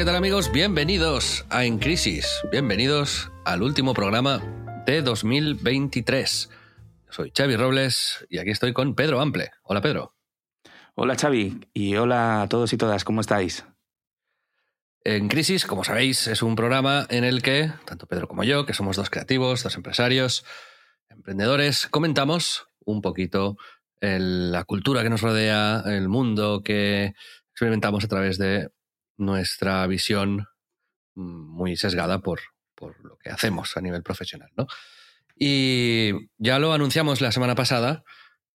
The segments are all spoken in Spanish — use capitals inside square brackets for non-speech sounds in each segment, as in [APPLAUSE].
¿Qué tal amigos? Bienvenidos a En Crisis. Bienvenidos al último programa de 2023. Soy Xavi Robles y aquí estoy con Pedro Ample. Hola, Pedro. Hola Xavi y hola a todos y todas, ¿cómo estáis? En Crisis, como sabéis, es un programa en el que, tanto Pedro como yo, que somos dos creativos, dos empresarios, emprendedores, comentamos un poquito el- la cultura que nos rodea, el mundo que experimentamos a través de nuestra visión mm, muy sesgada por, por lo que hacemos a nivel profesional. ¿no? Y ya lo anunciamos la semana pasada,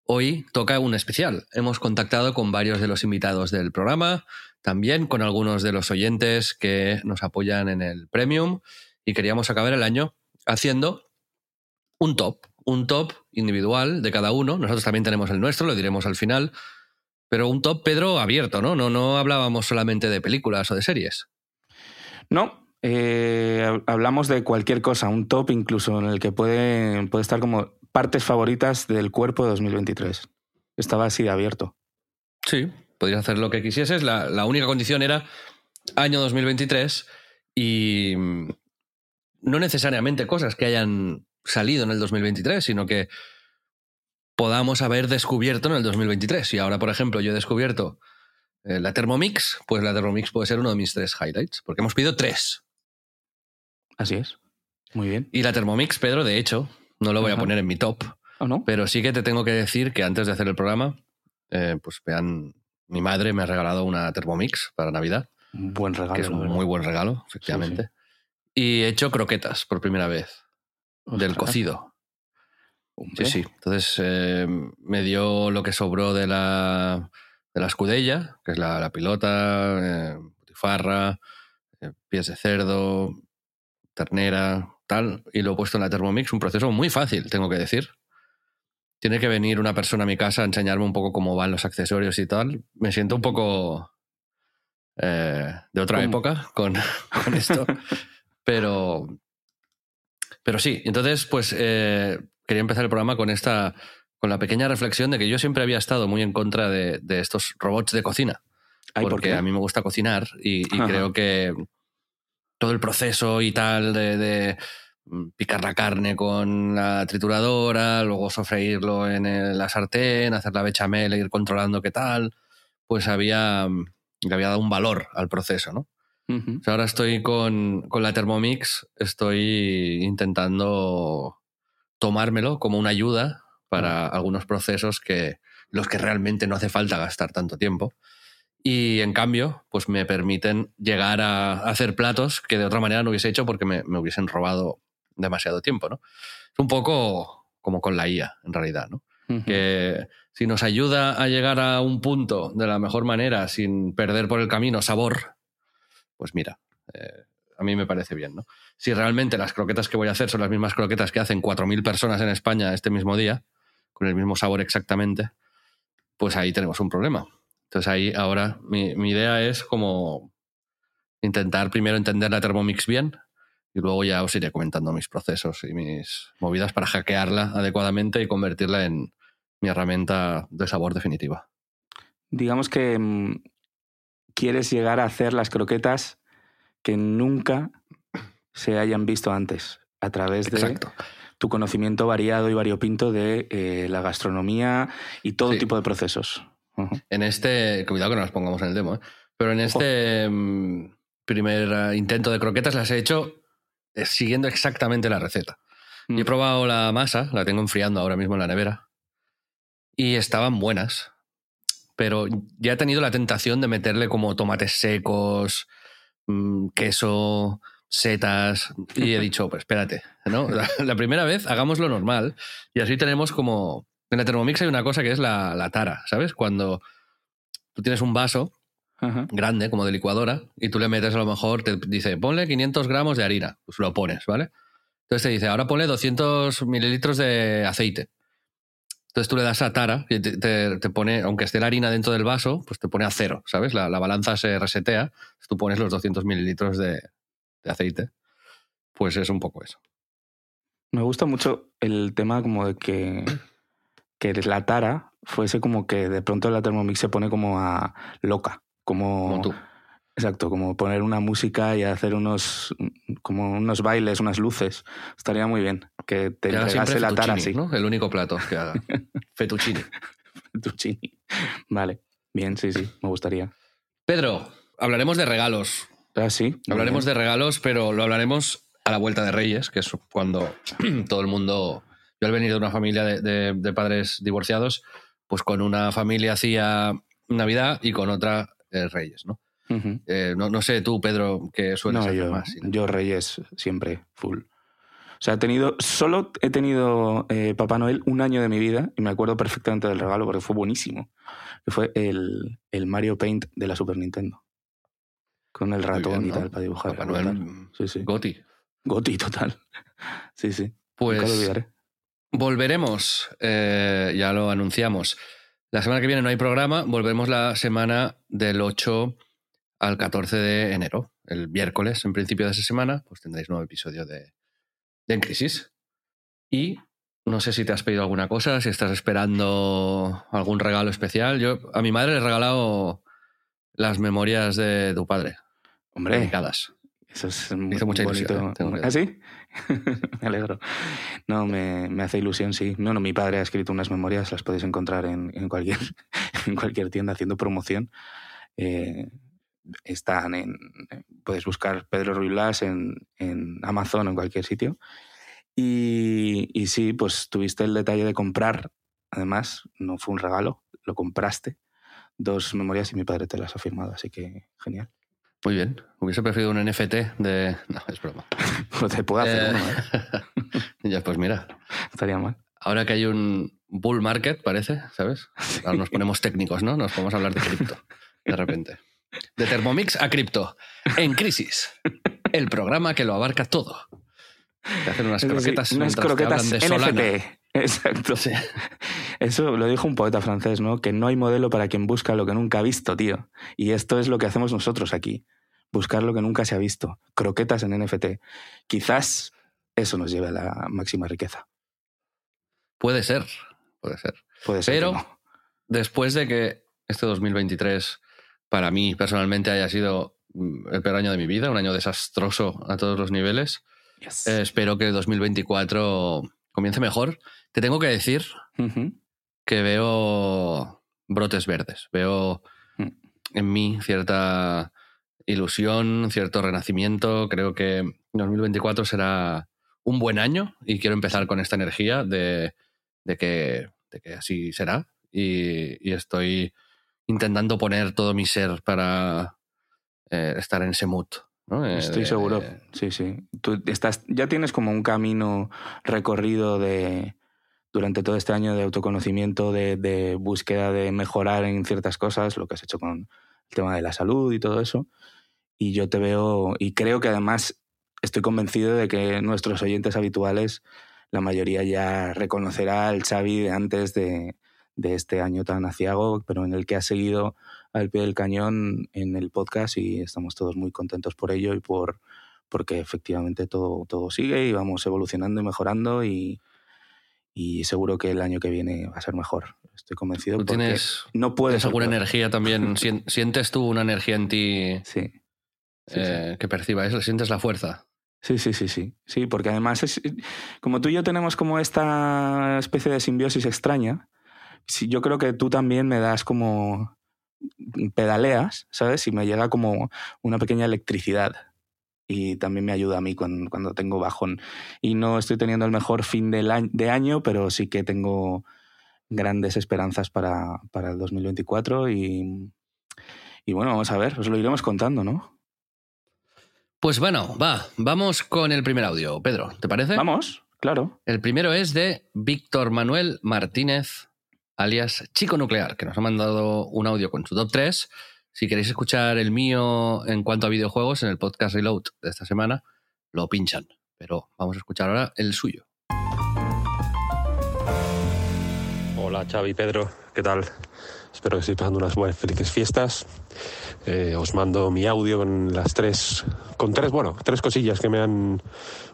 hoy toca un especial. Hemos contactado con varios de los invitados del programa, también con algunos de los oyentes que nos apoyan en el Premium y queríamos acabar el año haciendo un top, un top individual de cada uno. Nosotros también tenemos el nuestro, lo diremos al final, pero un top, Pedro, abierto, ¿no? No, no hablábamos solamente de películas o de series. No, eh, hab- hablamos de cualquier cosa, un top incluso en el que puede, puede estar como partes favoritas del cuerpo de 2023. Estaba así de abierto. Sí, podrías hacer lo que quisieses. La, la única condición era año 2023 y mm, no necesariamente cosas que hayan salido en el 2023, sino que podamos haber descubierto en el 2023. Y ahora, por ejemplo, yo he descubierto eh, la Thermomix, pues la Thermomix puede ser uno de mis tres highlights, porque hemos pedido tres. Así es. Muy bien. Y la Thermomix, Pedro, de hecho, no lo voy a poner en mi top, ¿O no? Pero sí que te tengo que decir que antes de hacer el programa, eh, pues vean, mi madre me ha regalado una Thermomix para Navidad, Un buen regalo. que es un verdad. muy buen regalo, efectivamente. Y he hecho croquetas por primera vez, del cocido. Hombre. Sí, sí. Entonces eh, me dio lo que sobró de la, de la escudella, que es la, la pilota, eh, butifarra, eh, pies de cerdo, ternera, tal, y lo he puesto en la Thermomix. Un proceso muy fácil, tengo que decir. Tiene que venir una persona a mi casa a enseñarme un poco cómo van los accesorios y tal. Me siento un poco eh, de otra ¿Cómo? época con, [LAUGHS] con esto. [LAUGHS] pero, pero sí, entonces, pues eh, quería empezar el programa con esta, con la pequeña reflexión de que yo siempre había estado muy en contra de, de estos robots de cocina. Ay, ¿por porque a mí me gusta cocinar y, creo que todo el proceso y tal de, de, mm, picar la carne con la trituradora, luego sofreírlo en el- la sartén, hacer la bechamel, e ir controlando qué tal, pues había, mm, le había dado un valor al proceso, ¿no? O sea, ahora estoy con, con la Thermomix, estoy intentando tomármelo como una ayuda para algunos procesos que los que realmente no hace falta gastar tanto tiempo. Y en cambio, pues me permiten llegar a hacer platos que de otra manera no hubiese hecho porque me, me hubiesen robado demasiado tiempo, ¿no? Es un poco como con la IA, en realidad, ¿no? Que si nos ayuda a llegar a un punto de la mejor manera sin perder por el camino sabor, pues mira, eh, a mí me parece bien, ¿no? Si realmente las croquetas que voy a hacer son las mismas croquetas que hacen 4.000 personas en España este mismo día, con el mismo sabor exactamente, pues ahí tenemos un problema. Entonces ahí ahora mi, mi idea es como intentar primero entender la Thermomix bien y luego ya os iré comentando mis procesos y mis movidas para hackearla adecuadamente y convertirla en mi herramienta de sabor definitiva. Digamos que mm, quieres llegar a hacer las croquetas que nunca se hayan visto antes a través de Exacto. tu conocimiento variado y variopinto de eh, la gastronomía y todo Sí. tipo de procesos. En este, cuidado que no las pongamos en el demo, ¿eh? pero en este mm, primer eh, intento de croquetas las he hecho siguiendo exactamente la receta. Y he Mm. probado la masa, la tengo enfriando ahora mismo en la nevera, y estaban buenas, pero ya he tenido la tentación de meterle como tomates secos, mm, queso, setas, y he dicho, pues espérate, ¿no? [LAUGHS] La, primera vez hagamos lo normal y así tenemos como... En la Thermomix hay una cosa que es la, la tara, ¿sabes? Cuando tú tienes un vaso grande, como de licuadora, y tú le metes a lo mejor, te dice, ponle 500 gramos de harina, pues lo pones, ¿vale? Entonces te dice, ahora ponle 200 mililitros de aceite. Entonces tú le das a tara y te, pone, aunque esté la harina dentro del vaso, pues te pone a cero, ¿sabes? La, balanza se resetea, tú pones los 200 mililitros de, aceite. Pues es un poco eso. Me gusta mucho el tema como de que, que la tara fuese como que de pronto la Thermomix se pone como a loca. Como, tú. Exacto, como poner una música y hacer unos como unos bailes, unas luces. Estaría muy bien que te entregase la tara así. ¿no? El único plato que haga. [LAUGHS] fettuccine. fettuccine. Vale. Bien, sí, sí, me gustaría. Pedro, hablaremos de regalos. Ah, sí. Hablaremos de regalos, pero lo hablaremos a la vuelta de Reyes, que es cuando [CLEARS THROAT] todo el mundo. Yo al venir de una familia de, padres divorciados, pues con una familia hacía Navidad y con otra eh, Reyes, ¿no? Eh, no, sé tú, Pedro, que sueles hacer yo, más. Yo Reyes siempre, full. O sea, he tenido, solo he tenido eh, Papá Noel un año de mi vida y me acuerdo perfectamente del regalo porque fue buenísimo. fue el, el Mario Paint de la Super Nintendo. Con el ratón y tal para dibujar. Papá Noel, sí, sí. Goti. Goti, total. [LAUGHS] Sí, sí. Pues volveremos, eh, ya lo anunciamos. La semana que viene no hay programa, volveremos la semana del 8 al 14 de enero. El miércoles, en principio de esa semana, pues tendréis nuevo episodio de, de En Crisis. Y no sé si te has pedido alguna cosa, si estás esperando algún regalo especial. Yo a mi madre le he regalado las memorias de tu padre. Hombre. Dedicadas. Eso es muy, mucha bonito. ¿Ah, sí? [LAUGHS] me alegro. No, me, me, hace ilusión, sí. No, no, mi padre ha escrito unas memorias, las podéis encontrar en, en cualquier, [LAUGHS] en cualquier tienda haciendo promoción. Eh, están en. Puedes buscar Pedro Ruiz en, en Amazon o en cualquier sitio. Y, y sí, pues tuviste el detalle de comprar, además, no fue un regalo, lo compraste, dos memorias y mi padre te las ha firmado, así que genial. Muy bien. Hubiese preferido un NFT de. No, es broma. [LAUGHS] pues te puedo hacer uno, ¿eh? [LAUGHS] ya, pues mira. Estaría mal. Ahora que hay un bull market, parece, ¿sabes? [LAUGHS] Ahora nos ponemos técnicos, ¿no? Nos podemos hablar de cripto, de repente. De Thermomix a cripto. En crisis. El programa que lo abarca todo. Te hacen unas croquetas, unas croquetas de NFT. Exacto. Eso lo dijo un poeta francés, ¿no? Que no hay modelo para quien busca lo que nunca ha visto, tío. Y esto es lo que hacemos nosotros aquí. Buscar lo que nunca se ha visto. Croquetas en NFT. Quizás eso nos lleve a la máxima riqueza. Puede ser. Puede ser. Puede ser. Pero después de que este 2023 para mí personalmente haya sido mm, el peor año de mi vida, un año desastroso a todos los niveles. Eh, espero que el 2024 comience mejor. Te tengo que decir que veo brotes verdes, veo mm. en mí cierta ilusión, cierto renacimiento. Creo que 2024 será un buen año y quiero empezar con esta energía de, que, así será. y estoy intentando poner todo mi ser para eh, estar en ese mood. Eh, Estoy seguro, sí, sí. Tú estás, ya tienes como un camino recorrido de durante todo este año de autoconocimiento, de, búsqueda de mejorar en ciertas cosas, lo que has hecho con el tema de la salud y todo eso. Y yo te veo, y creo que además estoy convencido de que nuestros oyentes habituales, la mayoría ya reconocerá al Xavi de antes de, de este año tan aciago, pero en el que ha seguido al pie del cañón en el podcast y estamos todos muy contentos por ello y por porque efectivamente todo, todo sigue y vamos evolucionando y mejorando y, y seguro que el año que viene va a ser mejor. Estoy convencido. ¿Tú tienes, no puedes alguna energía también? [LAUGHS] ¿Sientes tú una energía en ti sí, eh, que perciba eso? ¿Sientes la fuerza? Sí, sí, sí, sí. Sí, porque además es como tú y yo tenemos como esta especie de simbiosis extraña sí, yo creo que tú también me das como pedaleas, ¿sabes? Y me llega como una pequeña electricidad. Y también me ayuda a mí cuando, cuando tengo bajón. Y no estoy teniendo el mejor fin del de año, pero sí que tengo grandes esperanzas para, para el 2024. Y, y bueno, vamos a ver, os lo iremos contando, ¿no? Pues bueno, va, vamos con el primer audio. Pedro, ¿te parece? Vamos, claro. El primero es de Víctor Manuel Martínez, alias Chico Nuclear, que nos ha mandado un audio con su top 3. Si queréis escuchar el mío en cuanto a videojuegos, en el podcast Reload de esta semana, lo pinchan. Pero vamos a escuchar ahora el suyo. Hola Xavi, Pedro, ¿qué tal? Espero que estéis pasando unas buenas, felices fiestas. Eh, os mando mi audio con las tres, con tres, bueno, tres cosillas que me han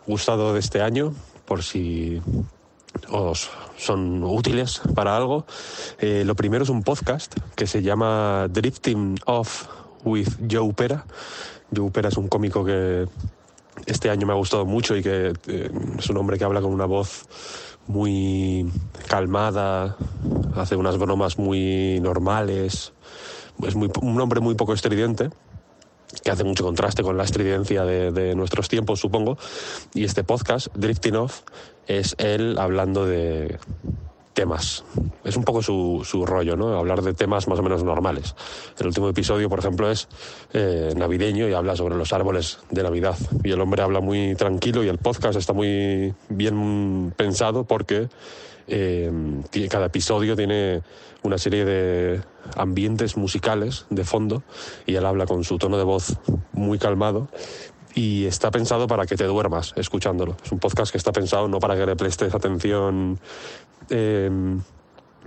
gustado de este año, por si os son útiles para algo. Eh, lo primero es un podcast que se llama Drifting Off with Joe Pera. Joe Pera es un cómico que este año me ha gustado mucho y que eh, es un hombre que habla con una voz muy calmada, hace unas bromas muy normales, es un hombre muy poco estridente que hace mucho contraste con la estridencia de, de, nuestros tiempos, supongo. Y este podcast, Drifting Off, es él hablando de temas. Es un poco su, su rollo, ¿no? Hablar de temas más o menos normales. El último episodio, por ejemplo, es eh, navideño y habla sobre los árboles de Navidad. Y el hombre habla muy tranquilo y el podcast está muy bien pensado porque eh, cada episodio tiene una serie de ambientes musicales de fondo y él habla con su tono de voz muy calmado y está pensado para que te duermas escuchándolo. Es un podcast que está pensado no para que le prestes atención eh,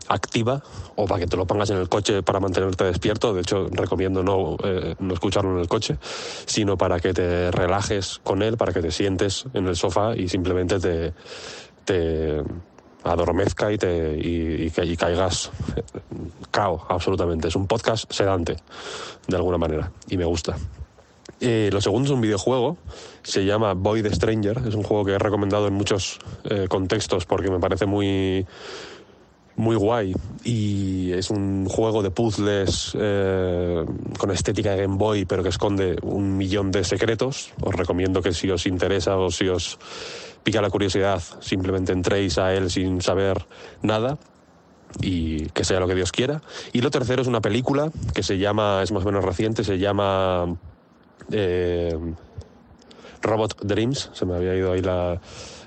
activa o para que te lo pongas en el coche para mantenerte despierto. De hecho, recomiendo no, eh, no escucharlo en el coche, sino para que te relajes con él, para que te sientes en el sofá y simplemente te, te adormezca y, te, y, y, caigas cao, absolutamente. Es un podcast sedante, de alguna manera, y me gusta. Eh, lo segundo es un videojuego, se llama the Stranger, es un juego que he recomendado en muchos eh, contextos porque me parece muy, muy guay y es un juego de puzzles eh, con estética de Game Boy pero que esconde un millón de secretos. Os recomiendo que si os interesa o si os pica la curiosidad simplemente entréis a él sin saber nada y que sea lo que Dios quiera. Y lo tercero es una película que se llama, es más o menos reciente, se llama eh, Robot Dreams, se me había ido ahí la,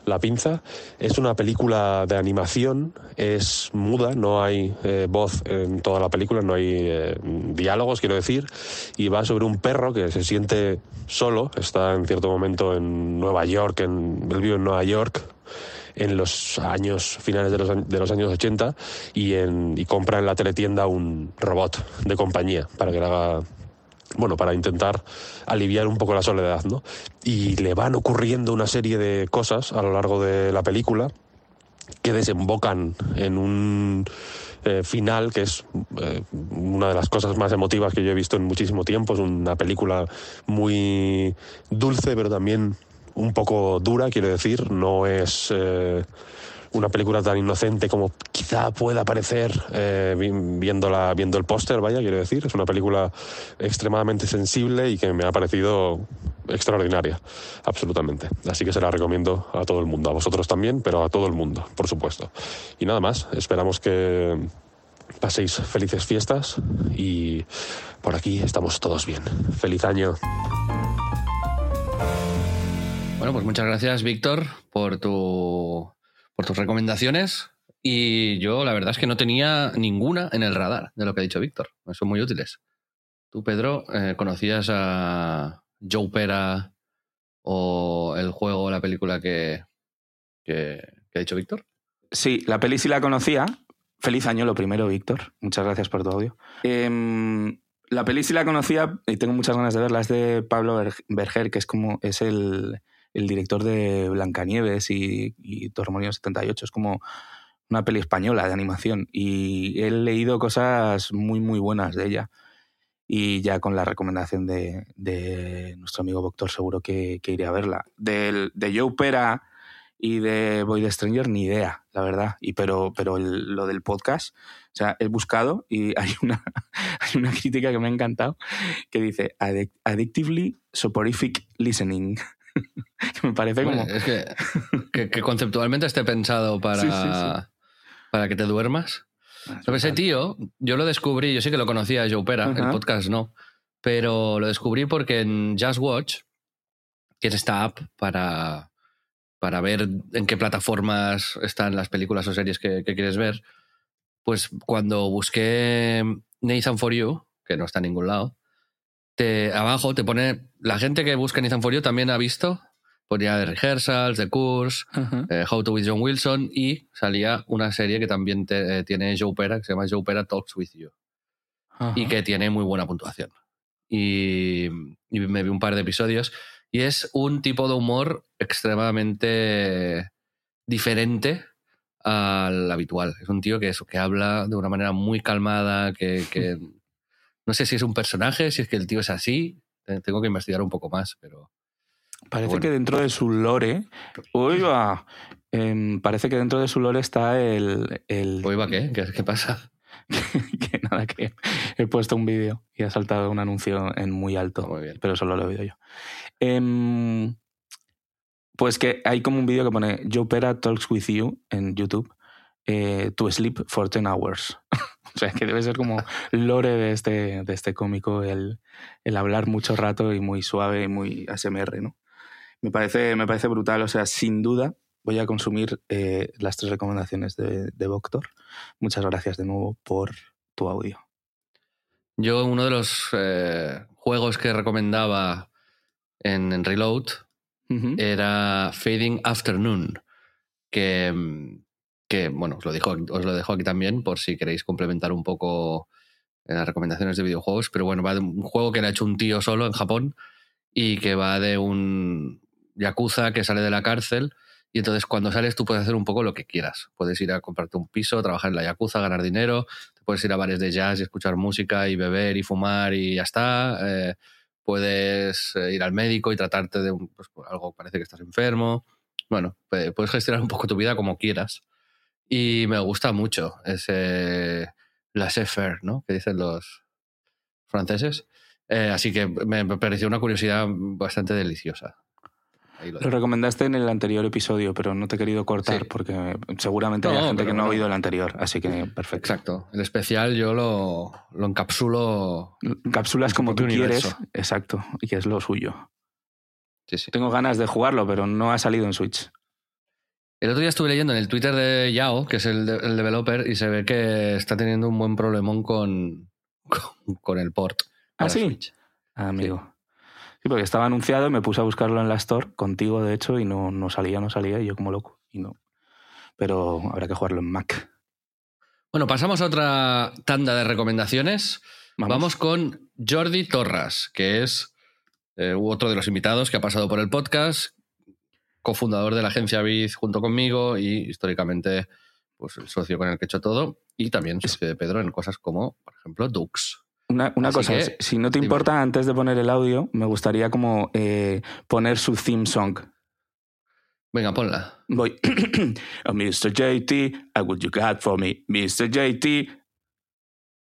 la, pinza. Es una película de animación, es muda, no hay eh, voz en toda la película, no hay eh, diálogos, quiero decir, y va sobre un perro que se siente solo, está en cierto momento en Nueva York, en, él vive en Nueva York, en los años finales de los, de los años 80 y, en, y compra en la teletienda un robot de compañía para que le haga bueno, para intentar aliviar un poco la soledad, ¿no? Y le van ocurriendo una serie de cosas a lo largo de la película que desembocan en un eh, final que es eh, una de las cosas más emotivas que yo he visto en muchísimo tiempo. Es una película muy dulce, pero también un poco dura, quiero decir. No es... Eh, una película tan inocente como quizá pueda parecer eh, viéndola, viendo el póster, vaya, quiero decir. Es una película extremadamente sensible y que me ha parecido extraordinaria, absolutamente. Así que se la recomiendo a todo el mundo, a vosotros también, pero a todo el mundo, por supuesto. Y nada más, esperamos que paséis felices fiestas y por aquí estamos todos bien. Feliz año. Bueno, pues muchas gracias, Víctor, por tu por tus recomendaciones. Y yo la verdad es que no tenía ninguna en el radar de lo que ha dicho Víctor. Son muy útiles. Tú, Pedro, eh, ¿conocías a Joe Pera o el juego o la película que, que, ha dicho Víctor? Sí, la peli sí la conocía. Feliz año lo primero, Víctor. Muchas gracias por tu audio. Eh, la peli sí la conocía y tengo muchas ganas de verla. Es de Pablo Berger, que es como es el, el director de Blancanieves y, y Torremolinos 78. Es como una peli española de animación y he leído cosas muy, muy buenas de ella. Y ya con la recomendación de, nuestro amigo Doctor seguro que, que, iré a verla. Del, de Joe Pera y de Boy the Stranger ni idea, la verdad. Y pero pero lo del podcast, o sea, he buscado y [LAUGHS] hay una, hay una crítica que me ha encantado que dice Addictively Soporific Listening. [LAUGHS] me parece como... Es que, que, que, conceptualmente esté pensado para, sí, sí, sí. para que te duermas. Ah, ese tío, yo lo descubrí, yo sí que lo conocía, Joe Pera, uh -huh. el podcast no, pero lo descubrí porque en Just Watch que es esta app para, para ver en qué plataformas están las películas o series que, que quieres ver, pues cuando busqué Nathan for You, que no está en ningún lado, te, abajo te pone, la gente que busca Nathan for You también ha visto, ponía de rehearsals, de course, eh, How to with John Wilson y salía una serie que también te- eh, tiene Joe Pera, que se llama Joe Pera Talks with You y que tiene muy buena puntuación. Y, y me vi un par de episodios y es un tipo de humor extremadamente diferente al habitual. Es un tío que, eso, que habla de una manera muy calmada, que, que [LAUGHS] no sé si es un personaje, si es que el tío es así. Te- Tengo que investigar un poco más, pero Parece Bueno. que dentro de su lore. Uy, va. Em, parece que dentro de su lore está el. el ¿Hoy va qué? ¿Qué, qué pasa? [LAUGHS] que nada, que he puesto un vídeo y ha saltado un anuncio en muy alto. Muy bien. Pero solo lo he oído yo. Em, pues que hay como un vídeo que pone Joe Pera Talks with You en YouTube. eh, to sleep for 10 hours. [LAUGHS] o sea, que debe ser como lore de este, de este cómico el, el hablar mucho rato y muy suave y muy ASMR, ¿no? Me parece, me parece brutal. O sea, sin duda voy a consumir eh, las tres recomendaciones de, de Voctor. Muchas gracias de nuevo por tu audio. Yo, uno de los eh, juegos que recomendaba en, en Reload era Fading Afternoon, que, mm, que bueno, os lo, dijo, os lo dejo aquí también por si queréis complementar un poco en las recomendaciones de videojuegos, pero bueno, va de un juego que le ha hecho un tío solo en Japón y que va de un yakuza que sale de la cárcel y entonces cuando sales tú puedes hacer un poco lo que quieras. Puedes ir a comprarte un piso, trabajar en la yakuza, ganar dinero, puedes ir a bares de jazz y escuchar música y beber y fumar y ya está. Eh, puedes eh, ir al médico y tratarte de un, pues, algo parece que estás enfermo. Bueno, pe- puedes gestionar un poco tu vida como quieras. Y me gusta mucho ese laissez-faire, ¿no? Que dicen los franceses. Eh, así que me pareció una curiosidad bastante deliciosa. Lo recomendaste en el anterior episodio, pero no te he querido cortar Sí. porque seguramente No, hay gente que no ha oído el anterior, así que perfecto. Exacto. El especial yo lo, lo encapsulo. Cápsulas En su como tú propio quieres, universo. exacto, y que es lo suyo. Sí, sí. Tengo ganas de jugarlo, pero no ha salido en Switch. El otro día estuve leyendo en el Twitter de Yao, que es el, de- el developer, y se ve que está teniendo un buen problemón con, [LAUGHS] con, con el port. ¿Ah, para sí? Switch. Ah, amigo. Sí, porque estaba anunciado y me puse a buscarlo en la Store, contigo de hecho, y no, no salía, no salía, y yo como loco. Y no. Pero habrá que jugarlo en Mac. Bueno, pasamos a otra tanda de recomendaciones. Vamos. Vamos, con Jordi Torras, que es eh, otro de los invitados que ha pasado por el podcast, cofundador de la agencia Biz junto conmigo y históricamente pues, el socio con el que he hecho todo, y también socio de Pedro en cosas como, por ejemplo, Dux. Una, cosa, que, si- no te dime. importa, antes de poner el audio, me gustaría como eh, poner su theme song. Venga, ponla. Voy. [COUGHS] oh, Mr. JT, what you got for me, Mr. JT.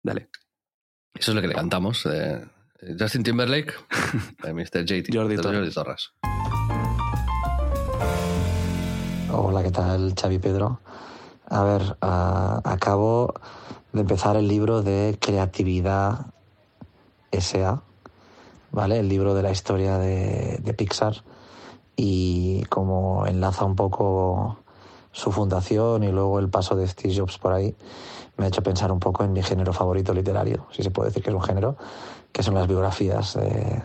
Dale. Eso es lo que le cantamos. eh, Justin Timberlake, [LAUGHS] Mr. JT, Jordi Torres. Jordi Torres. Hola, ¿qué tal, Xavi Pedro? A ver, ah, acabo de empezar el libro de Creatividad S.A., ¿vale? El libro de la historia de, de Pixar y como enlaza un poco su fundación y luego el paso de Steve Jobs por ahí, me ha hecho pensar un poco en mi género favorito literario, si se puede decir que es un género, que son las biografías de,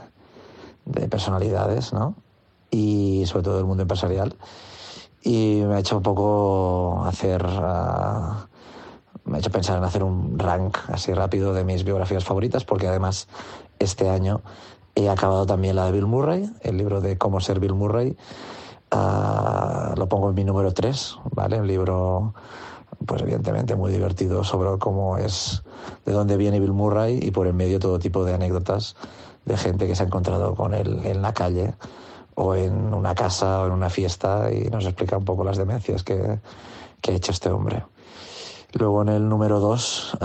de personalidades, ¿no? Y sobre todo del mundo empresarial y me ha hecho un poco hacer ah, me ha hecho pensar en hacer un rank así rápido de mis biografías favoritas porque además este año he acabado también la de Bill Murray el libro de cómo ser Bill Murray. Ah, lo pongo en mi número 3 vale un libro pues evidentemente muy divertido sobre cómo es de dónde viene Bill Murray y por en medio todo tipo de anécdotas de gente que se ha encontrado con él en la calle o en una casa o en una fiesta y nos explica un poco las demencias que, que ha hecho este hombre. Luego en el número 2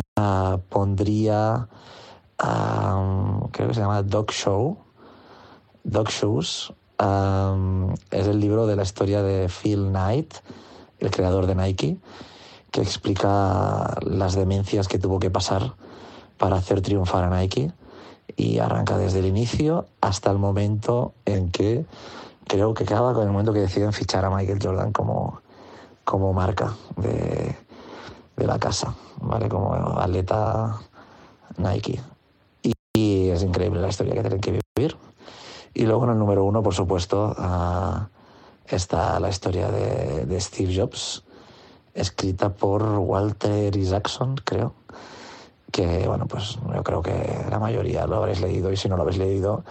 pondría, ah, creo que se llama Dog Show, Dog Shoes. Ah, es el libro de la historia de Phil Knight, el creador de Nike, que explica las demencias que tuvo que pasar para hacer triunfar a Nike y arranca desde el inicio hasta el momento en que creo que acaba con el momento que deciden fichar a Michael Jordan como, como marca de, de la casa, ¿vale? Como atleta Nike. Y, es increíble la historia que tienen que vivir. Y luego en el número uno, por supuesto, uh, está la historia de, de, Steve Jobs, escrita por Walter Isaacson, creo. Que, bueno, pues yo creo que la mayoría lo habréis leído y si no lo habéis leído,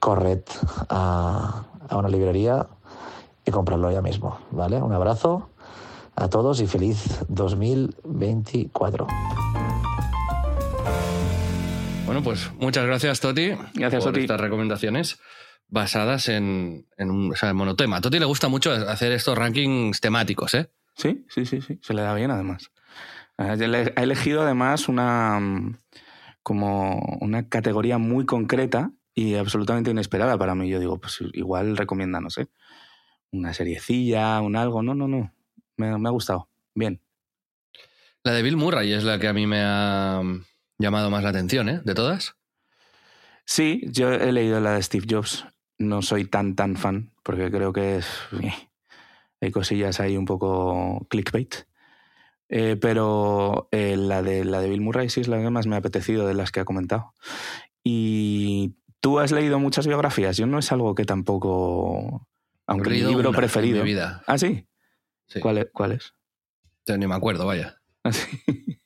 corred a, a una librería y comprarlo ya mismo, ¿vale? Un abrazo a todos y feliz 2024. Bueno, pues muchas gracias, Toti. Gracias, por Toti. estas recomendaciones basadas en, en un o sea, en monotema. A Toti le gusta mucho hacer estos rankings temáticos, ¿eh? Sí, sí, sí, sí. Se le da bien, además. Ha elegido, además, una como una categoría muy concreta y absolutamente inesperada para mí. Yo digo, pues igual recomienda, no sé, una seriecilla, un algo. No, no, no. Me, me ha gustado. Bien. La de Bill Murray es la que a mí me ha llamado más la atención, ¿eh? De todas. Sí, yo he leído la de Steve Jobs. No soy tan, tan fan, porque creo que es, hay cosillas ahí un poco clickbait. Eh, pero eh, la, de, la de Bill Murray sí es la que más me ha apetecido de las que ha comentado. Y tú has leído muchas biografías. Yo no es algo que tampoco. Aunque mi libro preferido. Mi vida. ¿Ah, sí? sí. ¿Cuál, es, ¿Cuál es? Ni me acuerdo, vaya. ¿Ah, sí? [LAUGHS]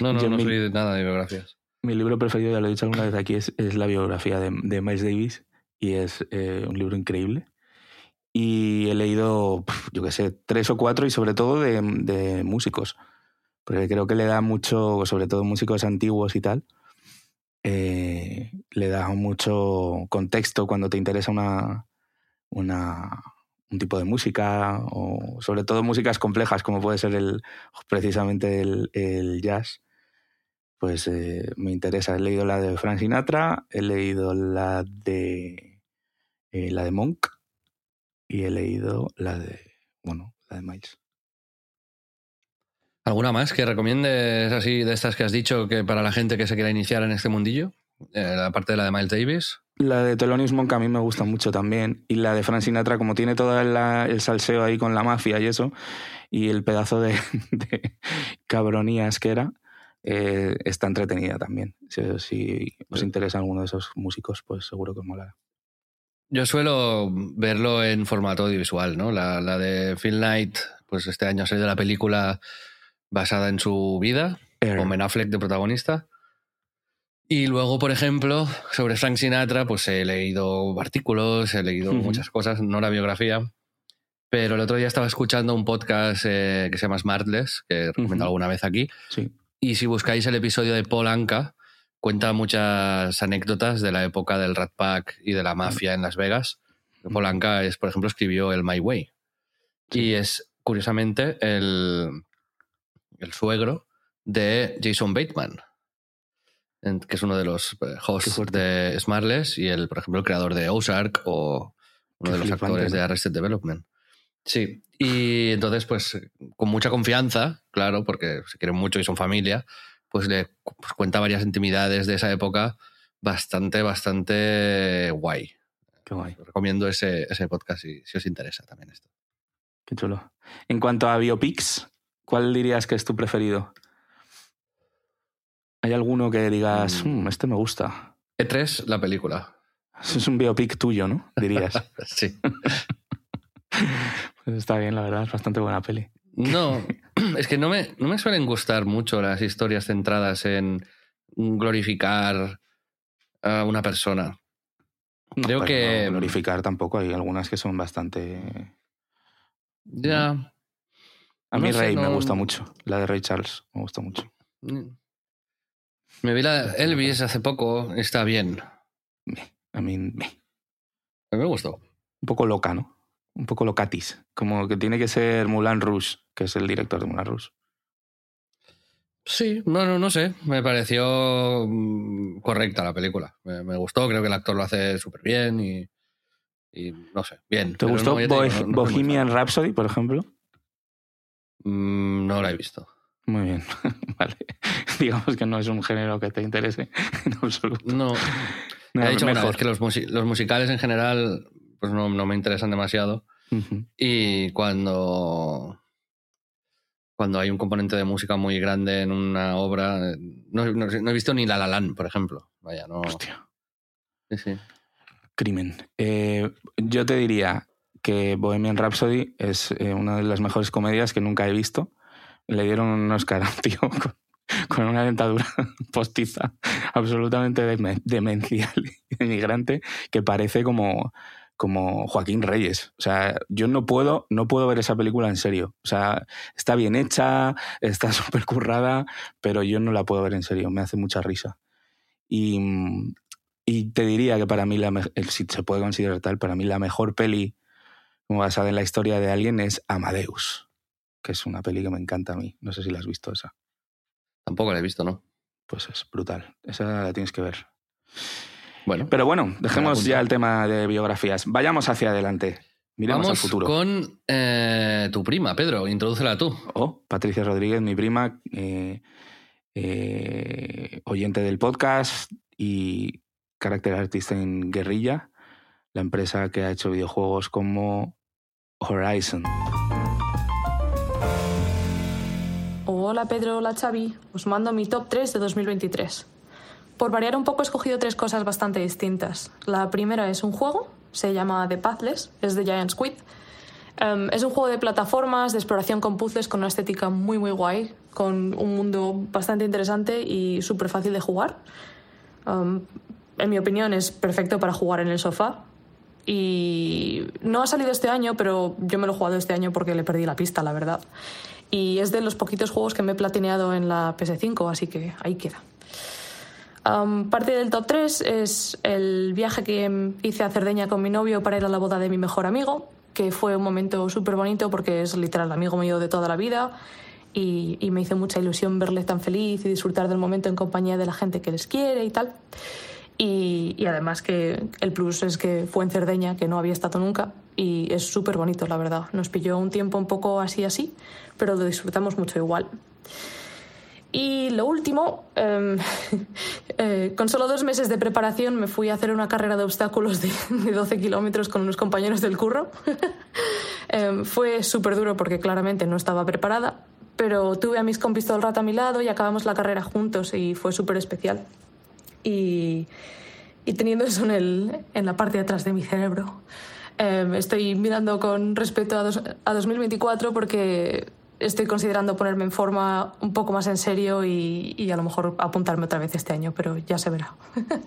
No, no, Yo no mi, soy de nada de biografías. Mi libro preferido, ya lo he dicho alguna vez aquí, es, es la biografía de, de, Miles Davis y es eh, un libro increíble. Y he leído, yo qué sé, tres o cuatro y sobre todo de, de, músicos. Porque creo que le da mucho, sobre todo músicos antiguos y tal, eh, le da mucho contexto cuando te interesa una, una, un tipo de música o sobre todo músicas complejas como puede ser el, precisamente el, el jazz pues eh, me interesa. He leído la de Frank Sinatra, he leído la de eh, la de Monk y he leído la de bueno, la de Miles. ¿Alguna más que recomiendes así de estas que has dicho que para la gente que se quiera iniciar en este mundillo? Eh, la parte de la de Miles Davis. La de Thelonious Monk a mí me gusta mucho también. Y la de Frank Sinatra, como tiene todo el, el salseo ahí con la mafia y eso, y el pedazo de, [LAUGHS] de cabronías que era, eh, está entretenida también. Si, si os interesa alguno de esos músicos, pues seguro que os molará. Yo suelo verlo en formato audiovisual, ¿no? La, la, de Phil Knight, pues este año ha salido la película basada en su vida, con Ben Affleck de protagonista. Y luego, por ejemplo, sobre Frank Sinatra, pues he leído artículos, he leído uh -huh. muchas cosas, no la biografía. Pero el otro día estaba escuchando un podcast eh, que se llama Smartless, que he recomendado uh -huh. alguna vez aquí. Sí. Y si buscáis el episodio de Paul Anka, cuenta muchas anécdotas de la época del Rat Pack y de la mafia en Las Vegas. Paul Anka, es, por ejemplo, escribió el My Way. Y es, curiosamente, el, el suegro de Jason Bateman, que es uno de los eh, hosts de Smartless y, el, por ejemplo, el creador de Ozark o uno Qué de los flipante, actores de Arrested Development. Sí, y entonces, pues, con mucha confianza, claro, porque se quieren mucho y son familia, pues le pues, cuenta varias intimidades de esa época bastante, bastante guay. Qué guay. Os recomiendo ese, ese podcast si, si os interesa también esto. Qué chulo. En cuanto a biopics, ¿cuál dirías que es tu preferido? ¿Hay alguno que digas, Mm. "Mm, este me gusta? E3, la película. Es un biopic tuyo, ¿no? [LAUGHS] Dirías. sí. [LAUGHS] Pues está bien, la verdad, es bastante buena peli. No, [LAUGHS] es que no me, no me suelen gustar mucho las historias centradas en glorificar a una persona. Creo pero que- no glorificar tampoco, hay algunas que son bastante... Ya. A mí No sé, Rey me gusta mucho, la de Ray Charles me gusta mucho. Me vi la Elvis hace poco, está bien. A mí meh. A mí me gustó. un poco loca, ¿no? Un poco locatis, como que tiene que ser Moulin Rouge, que es el director de Moulin Rouge. Sí, no, no, no sé. Me pareció mm, correcta la película. Me, me gustó, creo que el actor lo hace súper bien y, y no sé, bien. ¿Te gustó no, ya te Bo- digo, no- no soy muy Bohemian. Rhapsody, por ejemplo? Mm, no la he visto. Muy bien, [LAUGHS] vale. [LAUGHS] Digamos que no es un género que te interese [LAUGHS] en absoluto. No. He dicho mejor. vez que los musicales en general pues no, no me interesan demasiado. Y cuando, cuando hay un componente de música muy grande en una obra, no, no- no he visto ni La La Land, por ejemplo. Vaya, no. Hostia. Sí, sí. Crimen. Eh, yo te diría que Bohemian Rhapsody es eh, una de las mejores comedias que nunca he visto. Le dieron un Oscar a un tío [LAUGHS] con, con una dentadura [LAUGHS] postiza absolutamente deme- demencial y migrante que parece como, como Joaquín Reyes. O sea, yo no puedo, no puedo ver esa película en serio. O sea, está bien hecha, [LAUGHS] está súper currada, pero yo no la puedo ver en serio. Me hace mucha risa. Y, mm, y te diría que para mí, la si se puede considerar tal, para mí la mejor peli basada en la historia de alguien es Amadeus, que es una peli que me encanta a mí. No sé si la has visto esa. Tampoco la he visto, ¿no? Pues es brutal. Esa la tienes que ver. Bueno, Pero bueno, dejemos ya el tema de biografías. Vayamos hacia adelante. Miremos vamos al futuro. con eh, tu prima, Pedro. Introdúcela tú. Oh, Patricia Rodríguez, mi prima, eh, eh, oyente del podcast y carácter artista en Guerrilla, la empresa que ha hecho videojuegos como Horizon. Hola Pedro, hola Xavi. Os mando mi top 3 de 2023. Por variar un poco he escogido tres cosas bastante distintas. La primera es un juego, se llama The Pathless, es de Giant Squid. Em, es un juego de plataformas, de exploración con puzzles, con una estética muy muy guay, con un mundo bastante interesante y súper fácil de jugar. Em, en mi opinión es perfecto para jugar en el sofá. Y no ha salido este año, pero yo me lo he jugado este año porque le perdí la pista, la verdad. Y es de los poquitos juegos que me he platineado en la PS5, así que ahí queda. Am, parte del top 3 es el viaje que hice a Cerdeña con mi novio para ir a la boda de mi mejor amigo, que fue un momento súper bonito porque es literal amigo mío de toda la vida y, me hizo mucha ilusión verle tan feliz y disfrutar del momento en compañía de la gente que les quiere y tal. Y, y además que el plus es que fue en Cerdeña, que no había estado nunca, y es súper bonito, la verdad. Nos pilló un tiempo un poco así así, pero lo disfrutamos mucho igual. Y lo último, em, [LAUGHS] eh, con solo dos meses de preparación me fui a hacer una carrera de obstáculos de, de 12 kilómetros con unos compañeros del curro. [LAUGHS] Em, fue súper duro porque claramente no estaba preparada, pero tuve a mis compis todo el rato a mi lado y acabamos la carrera juntos y fue súper especial. Y, teniendo eso en, el, en la parte de atrás de mi cerebro, em, estoy mirando con respeto a, dos- a 2024 porque estoy considerando ponerme en forma un poco más en serio y, y a lo mejor apuntarme otra vez este año, pero ya se verá. [LAUGHS]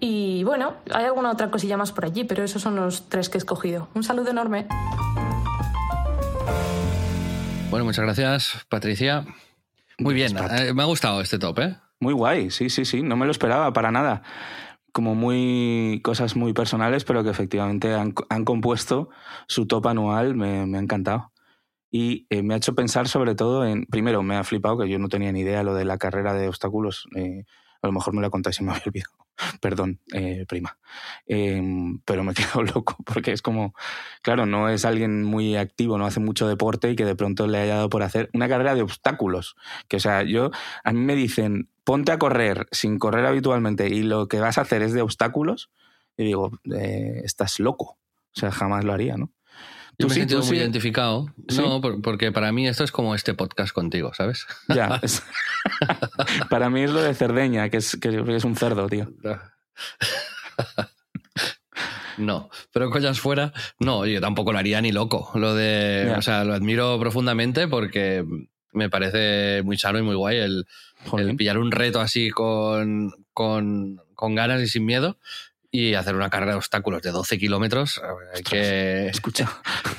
y bueno, hay alguna otra cosilla más por allí, pero esos son los tres que he escogido. Un saludo enorme. Bueno, muchas gracias, Patricia. Muy bien, eh, me ha gustado este top, ¿eh? Muy guay, sí, sí, sí. No me lo esperaba para nada. Como muy cosas muy personales, pero que efectivamente han, han compuesto su top anual. Me, me ha encantado. Y eh, me ha hecho pensar sobre todo en. Primero, me ha flipado que yo no tenía ni idea lo de la carrera de obstáculos. eh, a lo mejor me la contáis y me había olvidado. [LAUGHS] Perdón, eh, prima. Eh, pero me [LAUGHS] he quedado loco porque es como. Claro, no es alguien muy activo, no hace mucho deporte y que de pronto le haya dado por hacer una carrera de obstáculos. Que, o sea, yo. A mí me dicen, ponte a correr sin correr habitualmente y lo que vas a hacer es de obstáculos. Y digo, eh, estás loco. O sea, jamás lo haría, ¿no? Yo Tú me he sentido muy sí. identificado. ¿Sí? No, por- porque para mí esto es como este podcast contigo, ¿sabes? Ya. [LAUGHS] es- [LAUGHS] Para mí es lo de Cerdeña, que es, que es un cerdo, tío. [LAUGHS] No, pero coñas fuera, no, yo tampoco lo haría ni loco. Lo de, o sea, lo admiro profundamente porque me parece muy sano y muy guay el, el pillar un reto así con, con, con ganas y sin miedo y hacer una carrera de obstáculos de 12 kilómetros. Hay que, [LAUGHS] Escucha.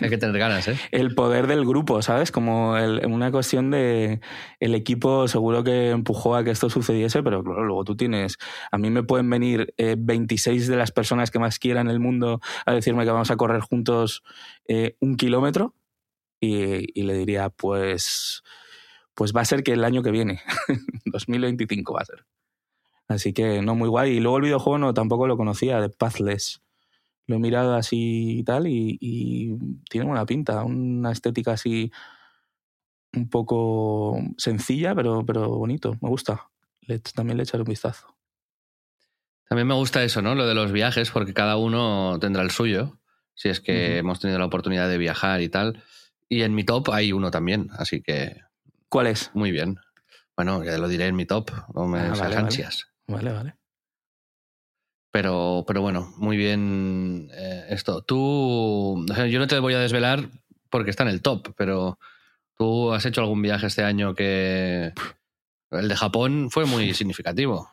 hay que tener ganas, ¿eh? el poder del grupo, ¿sabes? Como el- una cuestión de el equipo seguro que empujó a que esto sucediese, pero claro, luego tú tienes, a mí me pueden venir eh, 26 de las personas que más quieran en el mundo a decirme que vamos a correr juntos eh, un kilómetro y, y le diría, pues, pues va a ser que el año que viene, [LAUGHS] 2025 va a ser. Así que no, muy guay. Y luego el videojuego no, tampoco lo conocía, de Pathless lo he mirado así y tal y, y tiene buena pinta, una estética así un poco sencilla, pero, pero bonito, me gusta. Le- también le echaré un vistazo. También me gusta eso, ¿no? Lo de los viajes, porque cada uno tendrá el suyo. si es que hemos tenido la oportunidad de viajar y tal. Y en mi top hay uno también, así que ¿Cuál es? muy bien. Bueno, ya lo diré en mi top, no me Ah, vale, vale. Vale, vale. Pero, pero bueno, muy bien eh, esto. Tú, o sea, yo no te voy a desvelar porque está en el top, pero tú has hecho algún viaje este año que... El de Japón fue muy [LAUGHS] significativo.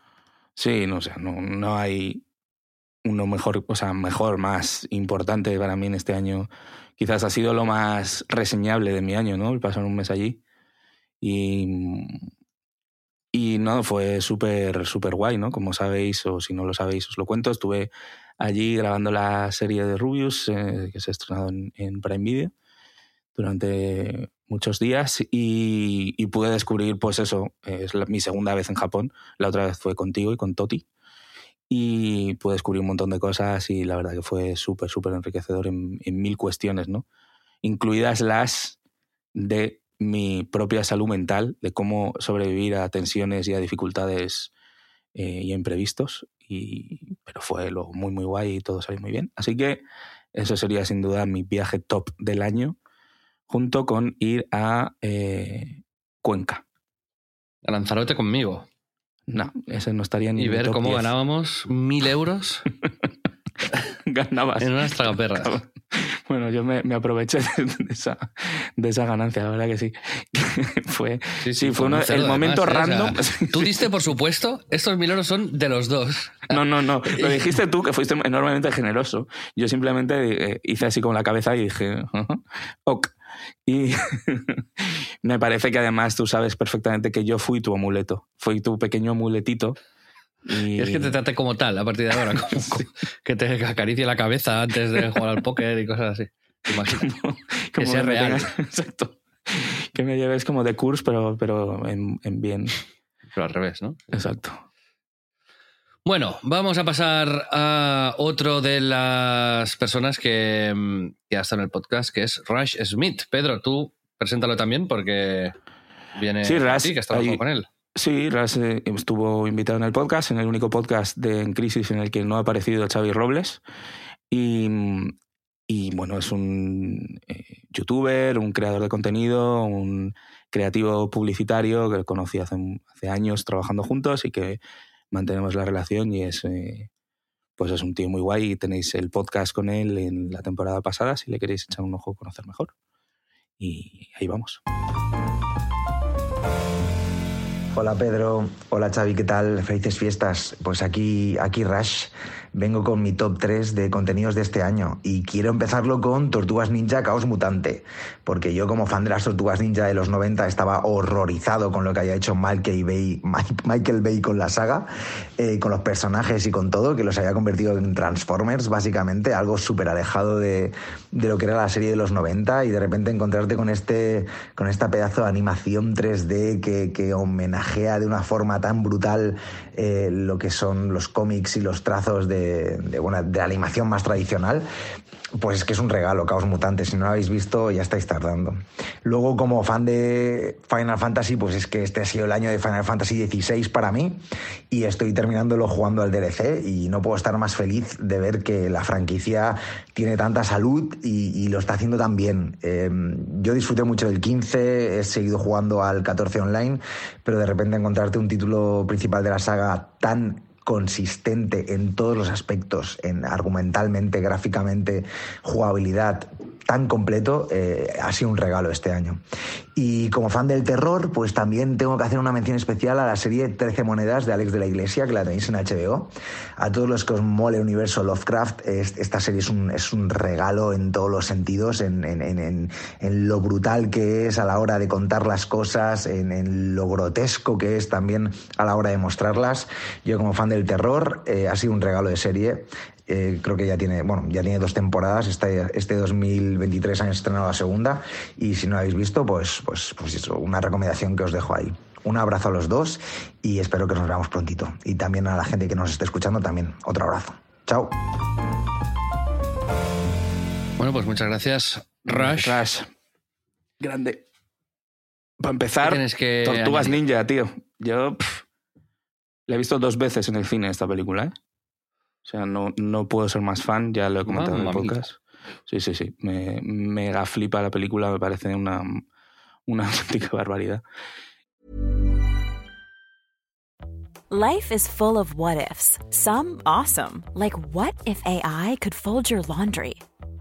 Sí, no sé, no, no hay uno mejor, o sea, mejor, más importante para mí en este año. Quizás ha sido lo más reseñable de mi año, ¿no? El pasar un mes allí. Y, y no, fue súper, súper guay, ¿no? Como sabéis, o si no lo sabéis, os lo cuento. Estuve allí grabando la serie de Rubius, eh, que se ha estrenado en, en Prime Video, durante muchos días y, pude descubrir, pues eso, es la- mi segunda vez en Japón. La otra vez fue contigo y con Toti. Y pude descubrir un montón de cosas y la verdad que fue súper, súper enriquecedor en, en mil cuestiones, ¿no? Incluidas las de mi propia salud mental, de cómo sobrevivir a tensiones y a dificultades eh, y a imprevistos. Y, pero fue lo muy, muy guay y todo salió muy bien. Así que eso sería sin duda mi viaje top del año, junto con ir a eh, Cuenca. A Lanzarote conmigo. No, ese no estaría ni Y ver cómo 10. ganábamos mil euros [LAUGHS] Ganabas. en unas tragaperras. Bueno, yo me, me aproveché [LAUGHS] de, esa, de esa ganancia, la verdad que sí. [LAUGHS] fue, sí, fue uno- el momento además, ¿eh? O sea, random. [LAUGHS] Tú diste, por supuesto, estos mil euros son de los dos. No, no, no. Lo dijiste tú, que fuiste enormemente generoso. Yo simplemente eh, hice así con la cabeza y dije, "Ajá, ok. Y me parece que además tú sabes perfectamente que yo fui tu amuleto. Fui tu pequeño amuletito. Y, es que te trate como tal a partir de ahora, [LAUGHS] como- que te acaricie la cabeza antes de jugar al póker y cosas así. Imagínate. [LAUGHS] que sea real. tengas- [LAUGHS] exacto. Que me lleves como de curso, pero, pero en, en bien. Pero al revés, ¿no? Exacto. Bueno, vamos a pasar a otro de las personas que, mm, que ha estado en el podcast, que es Rush Smith. Pedro, tú preséntalo también porque viene Sí, Rush, sí, que has trabajado ahí- con él. Sí, Ras eh, estuvo invitado en el podcast, en el único podcast de En Crisis en el que no ha aparecido Xavi Robles. Y, bueno, es un eh, youtuber, un creador de contenido, un creativo publicitario que conocí hace, años trabajando juntos y que mantenemos la relación y es, eh, pues es un tío muy guay tenéis el podcast con él en la temporada pasada si le queréis echar un ojo conocer mejor. Y ahí vamos. Hola Pedro, hola Xavi, ¿qué tal? Felices fiestas. Pues aquí, aquí Rush. Vengo con mi top 3 de contenidos de este año y quiero empezarlo con Tortugas Ninja Caos Mutante, porque yo como fan de las Tortugas Ninja de los 90 estaba horrorizado con lo que haya hecho Michael Bay, Mike- Michael Bay con la saga, eh, con los personajes y con todo, que los había convertido en Transformers básicamente, algo súper alejado de, de lo que era la serie de los 90 y de repente encontrarte con este con esta pedazo de animación 3D que, que homenajea de una forma tan brutal eh, lo que son los cómics y los trazos de, de, de la animación más tradicional, pues es que es un regalo, Caos Mutante. Si no lo habéis visto, ya estáis tardando. Luego, como fan de Final Fantasy, pues es que este ha sido el año de Final Fantasy XVI para mí y estoy terminándolo jugando al DLC y no puedo estar más feliz de ver que la franquicia tiene tanta salud y, lo está haciendo tan bien. Eh, yo disfruté mucho del 15, he seguido jugando al 14 online, pero de repente encontrarte un título principal de la saga tan consistente en todos los aspectos, en argumentalmente, gráficamente, jugabilidad, tan completo, eh, ha sido un regalo este año. Y como fan del terror, pues también tengo que hacer una mención especial a la serie 13 monedas de Alex de la Iglesia, que la tenéis en HBO. A todos los que os mole el universo Lovecraft, es- esta serie es un, es un regalo en todos los sentidos, en, en- en- en- lo brutal que es a la hora de contar las cosas, en, en lo grotesco que es también a la hora de mostrarlas. Yo como fan del terror, eh, ha sido un regalo de serie. Eh, creo que ya tiene, bueno, ya tiene dos temporadas. Este, este 2023 han estrenado la segunda. Y si no la habéis visto, pues, pues, pues eso, una recomendación que os dejo ahí. Un abrazo a los dos y espero que nos veamos prontito. Y también a la gente que nos esté escuchando, también otro abrazo. Chao. Bueno, pues muchas gracias, Rush. Rush. Grande. Para empezar, que Tortugas añadir? Ninja, tío. Yo pff, la he visto dos veces en el cine esta película, ¿eh? O sea, no, no puedo ser más fan, ya lo he comentado en el Mamma podcast. Sí, sí, sí. Me, mega flipa la película, me parece una, una [LAUGHS] auténtica barbaridad. Life is full of what ifs. Some awesome, like what if AI could fold your laundry?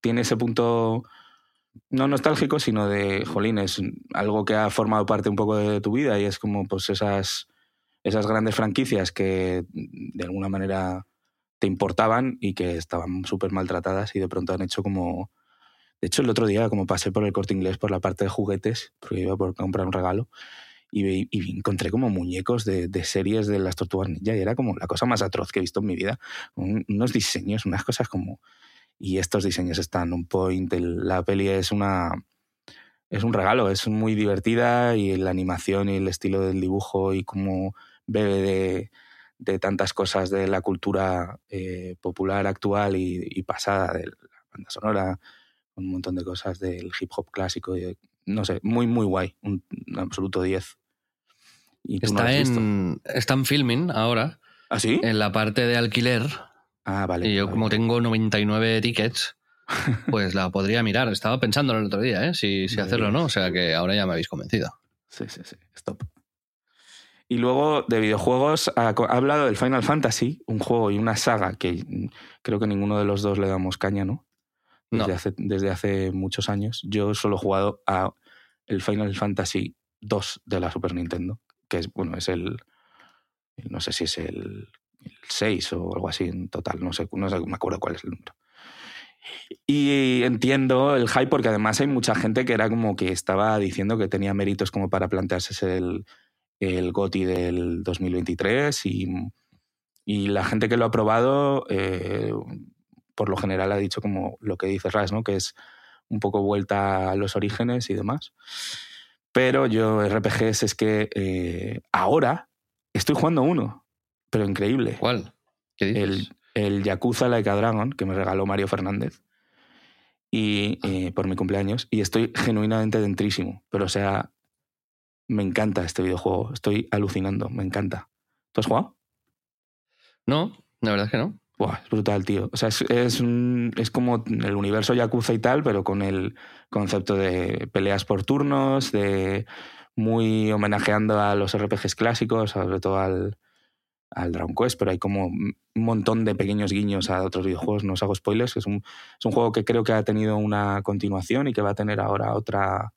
Tiene ese punto no nostálgico, sino de, jolín, es algo que ha formado parte un poco de tu vida y es como pues esas, esas grandes franquicias que de alguna manera te importaban y que estaban súper maltratadas y de pronto han hecho como... De hecho, el otro día, como pasé por el corte inglés, por la parte de juguetes, porque iba a comprar un regalo, y, encontré como muñecos de, series de las tortugas ninja y era como la cosa más atroz que he visto en mi vida. unos diseños, unas cosas como y estos diseños están un point. la peli es una. Es un regalo, es muy divertida y la animación y el estilo del dibujo y cómo bebe de, de tantas cosas de la cultura eh, popular actual y, pasada, de la banda sonora, un montón de cosas del hip hop clásico. Y, no sé, muy, muy guay, un, absoluto 10. está, en, está en filming ahora. ¿Ah, sí? En la parte de alquiler Ah, vale. Y yo, vale. como tengo 99 tickets, [LAUGHS] pues la podría mirar. Estaba pensando el otro día, ¿eh? Si, si hacerlo o no. O sea que ahora ya me habéis convencido. Sí, sí, sí. Stop. Y luego de videojuegos, ha, ha hablado del Final Fantasy, un juego y una saga que creo que ninguno de los dos le damos caña, ¿no? Desde, No. hace, desde hace muchos años. Yo solo he jugado a el Final Fantasy 2 de la Super Nintendo, que es, bueno, es el, no sé si es el 6 o algo así en total, no sé, no me acuerdo cuál es el número. Y entiendo el hype porque además hay mucha gente que era como que estaba diciendo que tenía méritos como para plantearse el, el GOTI del 2023 y, y la gente que lo ha probado eh, por lo general ha dicho como lo que dice Ras, ¿no? que es un poco vuelta a los orígenes y demás. Pero yo RPGs es que eh, ahora estoy jugando uno, pero increíble. ¿Cuál? ¿Qué dices? El, el Yakuza Like a Dragon que me regaló Mario Fernández y eh, por mi cumpleaños y estoy genuinamente dentrísimo. Pero o sea, me encanta este videojuego. Estoy alucinando, me encanta. ¿Tú has jugado? No, la verdad es que no. Buah, es brutal, tío. O sea, es, es, un- es como el universo Yakuza y tal, pero con el concepto de peleas por turnos, de muy homenajeando a los RPGs clásicos, sobre todo al, al Dragon Quest, pero hay como un montón de pequeños guiños a otros videojuegos. No os hago spoilers, es un, es un juego que creo que ha tenido una continuación y que va a tener ahora otra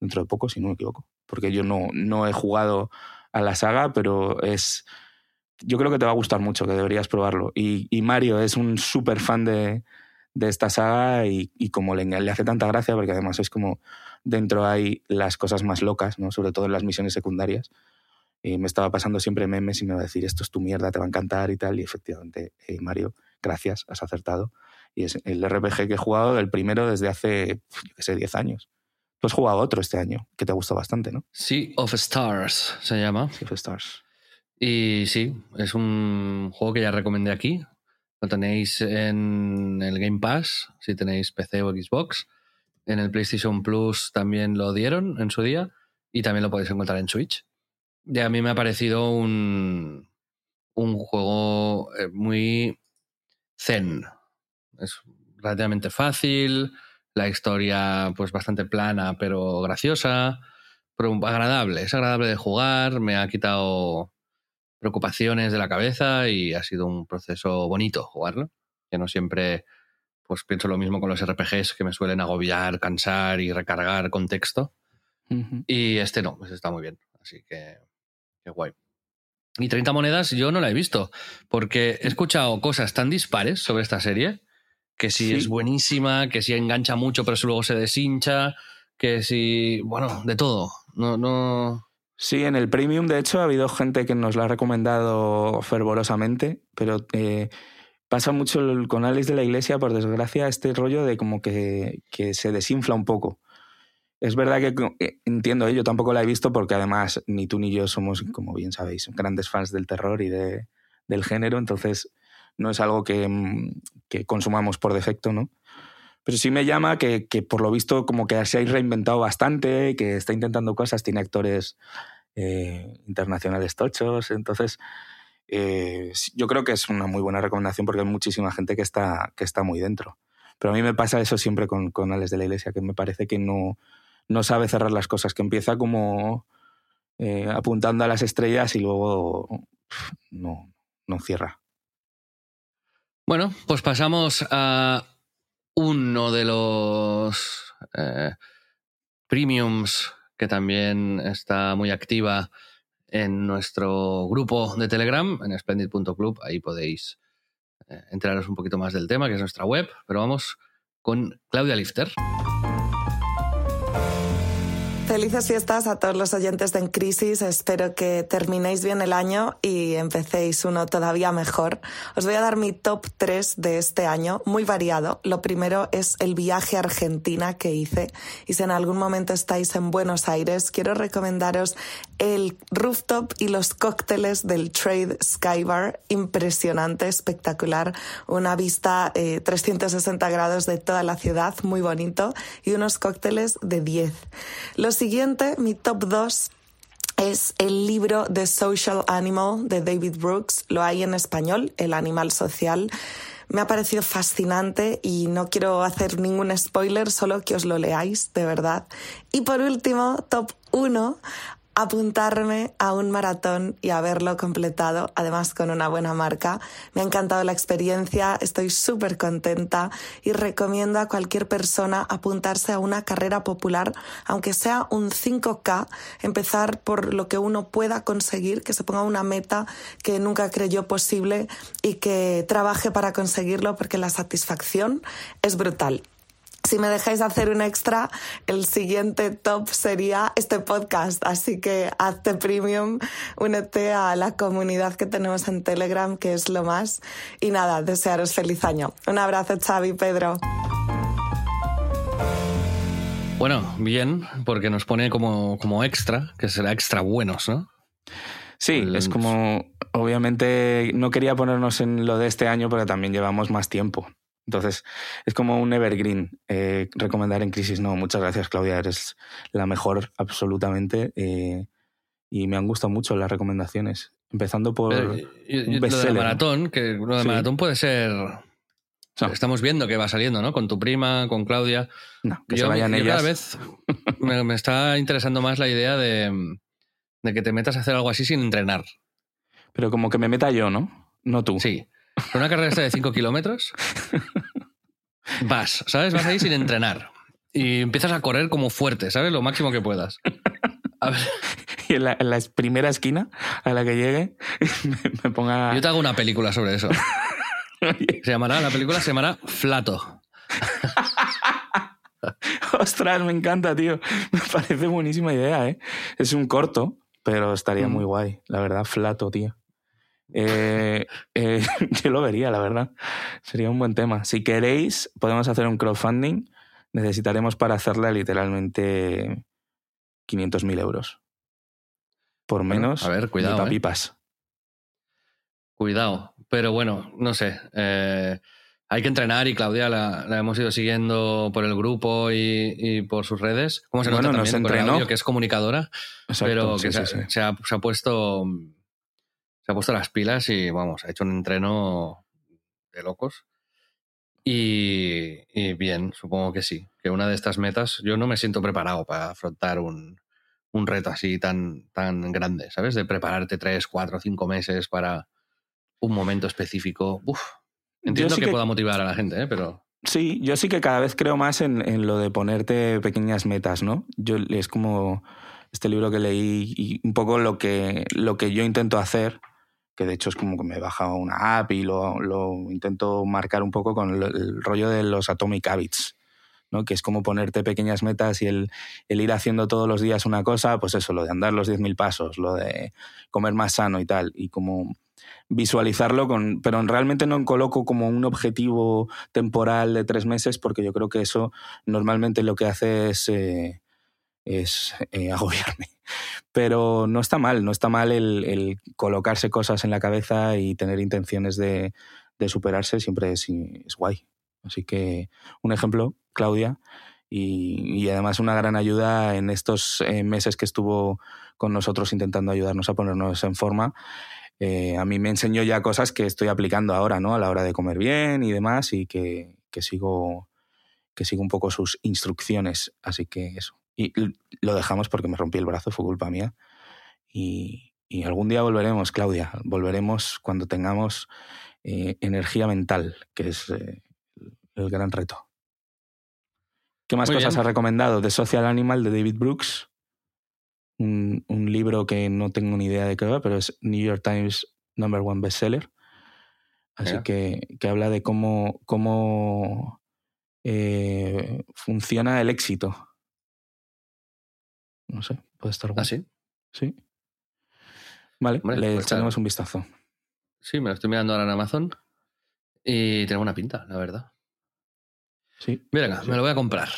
dentro de poco, si no me equivoco. Porque yo no, no he jugado a la saga, pero es yo creo que te va a gustar mucho, que deberías probarlo. Y, Mario es un súper fan de, de esta saga y, y como le, le hace tanta gracia, porque además es como dentro hay las cosas más locas, ¿no? sobre todo en las misiones secundarias. Y me estaba pasando siempre memes y me va a decir, esto es tu mierda, te va a encantar y tal. Y efectivamente, eh, Mario, gracias, has acertado. Y es el RPG que he jugado, el primero desde hace, yo qué sé, 10 años. Tú has jugado otro este año, que te gustó bastante, ¿no? Sea of Stars se llama. Sea of Stars. Y sí, es un juego que ya recomendé aquí. Lo tenéis en el Game Pass, si tenéis PC o Xbox. En el PlayStation Plus también lo dieron en su día. Y también lo podéis encontrar en Switch. Y a mí me ha parecido un, un juego eh, muy zen. Es relativamente fácil. La historia, pues bastante plana, pero graciosa. Pero agradable. Es agradable de jugar. Me ha quitado preocupaciones de la cabeza y ha sido un proceso bonito jugarlo. Que no siempre pues pienso lo mismo con los RPGs que me suelen agobiar, cansar y recargar contexto. Y este no, pues está muy bien. Así que, qué guay. Y 30 monedas yo no la he visto, porque he escuchado cosas tan dispares sobre esta serie, que si Sí. es buenísima, que si engancha mucho pero luego se deshincha, que si, bueno, de todo. No, no... Sí, en el Premium, de hecho, ha habido gente que nos la ha recomendado fervorosamente, pero eh, pasa mucho con Alex de la Iglesia, por desgracia, este rollo de como que, que se desinfla un poco. Es verdad que eh, entiendo, ¿eh? yo tampoco la he visto porque además ni tú ni yo somos, como bien sabéis, grandes fans del terror y de, del género, entonces no es algo que, mm, que, consumamos por defecto, ¿no? Pero sí me llama que, que, por lo visto como que se ha reinventado bastante, que está intentando cosas, tiene actores eh, internacionales tochos, entonces eh, yo creo que es una muy buena recomendación porque hay muchísima gente que está, que está muy dentro. Pero a mí me pasa eso siempre con, con Alex de la Iglesia, que me parece que no, no sabe cerrar las cosas, que empieza como eh, apuntando a las estrellas y luego no, no cierra. Bueno, pues pasamos a uno de los eh, premiums que también está muy activa en nuestro grupo de Telegram, en splendid.club. Ahí podéis eh, enteraros un poquito más del tema, que es nuestra web. Pero vamos con Claudia Lifter. Felices fiestas a todos los oyentes de En Crisis. Espero que terminéis bien el año y empecéis uno todavía mejor. Os voy a dar mi top 3 de este año, muy variado. Lo primero es el viaje a Argentina que hice. Y si en algún momento estáis en Buenos Aires, quiero recomendaros el rooftop y los cócteles del Trade Sky Bar. Impresionante, espectacular. Una vista 360 eh, grados de toda la ciudad, muy bonito. Y unos cócteles de 10. Los siguiente, mi top 2, es el libro The Social Animal de David Brooks. Lo hay en español, El animal social. Me ha parecido fascinante y no quiero hacer ningún spoiler, solo que os lo leáis, de verdad. Y por último, top 1, apuntarme a un maratón y haberlo completado, además con una buena marca. Me ha encantado la experiencia, estoy súper contenta y recomiendo a cualquier persona apuntarse a una carrera popular, aunque sea un 5K, empezar por lo que uno pueda conseguir, que se ponga una meta que nunca creyó posible y que trabaje para conseguirlo porque la satisfacción es brutal. Si me dejáis hacer un extra, el siguiente top sería este podcast. Así que hazte premium, únete a la comunidad que tenemos en Telegram, que es lo más. Y nada, desearos feliz año. Un abrazo, Xavi, Pedro. Bueno, bien, porque nos pone como, como extra, que será extra buenos, ¿no? Sí, es como, obviamente no quería ponernos en lo de este año, pero también llevamos más tiempo. Entonces, es como un evergreen. Eh, recomendar en crisis, no. Muchas gracias, Claudia. Eres la mejor, absolutamente. Eh, y me han gustado mucho las recomendaciones. Empezando por. Pero, y, lo de maratón, que lo de maratón puede ser. Estamos viendo que va saliendo, ¿no? Con tu prima, con Claudia. No, que se vayan ellas. Cada vez me, me, está interesando más la idea de, de que te metas a hacer algo así sin entrenar. Pero como que me meta yo, ¿no? No tú. Sí. Una carrera de 5 kilómetros, vas, ¿sabes? Vas ahí sin entrenar. Y empiezas a correr como fuerte, ¿sabes? Lo máximo que puedas. Y en la, primera esquina a la que llegue [LAUGHS] me, ponga... Yo te hago una película sobre eso. Se llamará, la película se llamará Flato. [LAUGHS] Ostras, me encanta, tío. Me parece buenísima idea, ¿eh? Es un corto, pero estaría mm. muy guay. La verdad, Flato, tío. Eh, eh, [LAUGHS] yo lo vería, la verdad. Sería un buen tema. Si queréis, podemos hacer un crowdfunding. Necesitaremos para hacerla literalmente 500.000 euros. Por menos, a ver, cuidado. Papipas. Cuidado. Pero bueno, no sé. Eh, hay que entrenar y Claudia la, hemos ido siguiendo por el grupo y, por sus redes. ¿Cómo se nota también por que es comunicadora, pero que se, ha, puesto se ha puesto las pilas y vamos, ha hecho un entreno de locos. Y, bien, supongo que sí, que una de estas metas, yo no me siento preparado para afrontar un, un reto así tan, tan grande, ¿sabes? De prepararte tres, cuatro, cinco meses para un momento específico. Uf, entiendo que, pueda motivar a la gente, ¿eh? pero... Sí, yo sí que cada vez creo más en, en, lo de ponerte pequeñas metas, ¿no? Yo es como este libro que leí y un poco lo que, lo que yo intento hacer que de hecho es como que me he bajado una app y lo, lo intento marcar un poco con el, rollo de los Atomic Habits, ¿no? que es como ponerte pequeñas metas y el, el, ir haciendo todos los días una cosa, pues eso, lo de andar los 10.000 pasos, lo de comer más sano y tal, y como visualizarlo, con, pero realmente no coloco como un objetivo temporal de tres meses porque yo creo que eso normalmente lo que hace es, eh, es eh, [LAUGHS] agobiarme. Pero no está mal, no está mal el, colocarse cosas en la cabeza y tener intenciones de, superarse, siempre es, es, guay. Así que un ejemplo, Claudia, y, además una gran ayuda en estos eh, meses que estuvo con nosotros intentando ayudarnos a ponernos en forma. Eh, a mí me enseñó ya cosas que estoy aplicando ahora, ¿no? A la hora de comer bien y demás, y que, que sigo que sigo un poco sus instrucciones. Así que eso. Y lo dejamos porque me rompí el brazo, fue culpa mía. Y, y algún día volveremos, Claudia. Volveremos cuando tengamos eh, energía mental, que es eh, el gran reto. ¿Qué más cosas ha recomendado? The Social Animal de David Brooks un, un, libro que no tengo ni idea de qué va, pero es New York Times number one bestseller. Así que, que, habla de cómo, cómo eh, funciona el éxito. No sé, puede estar bueno. ¿Ah, sí? Sí. Vale, le pues echaremos un vistazo. Sí, me lo estoy mirando ahora en Amazon y tiene una pinta, la verdad. Sí. Mira, me lo voy a comprar.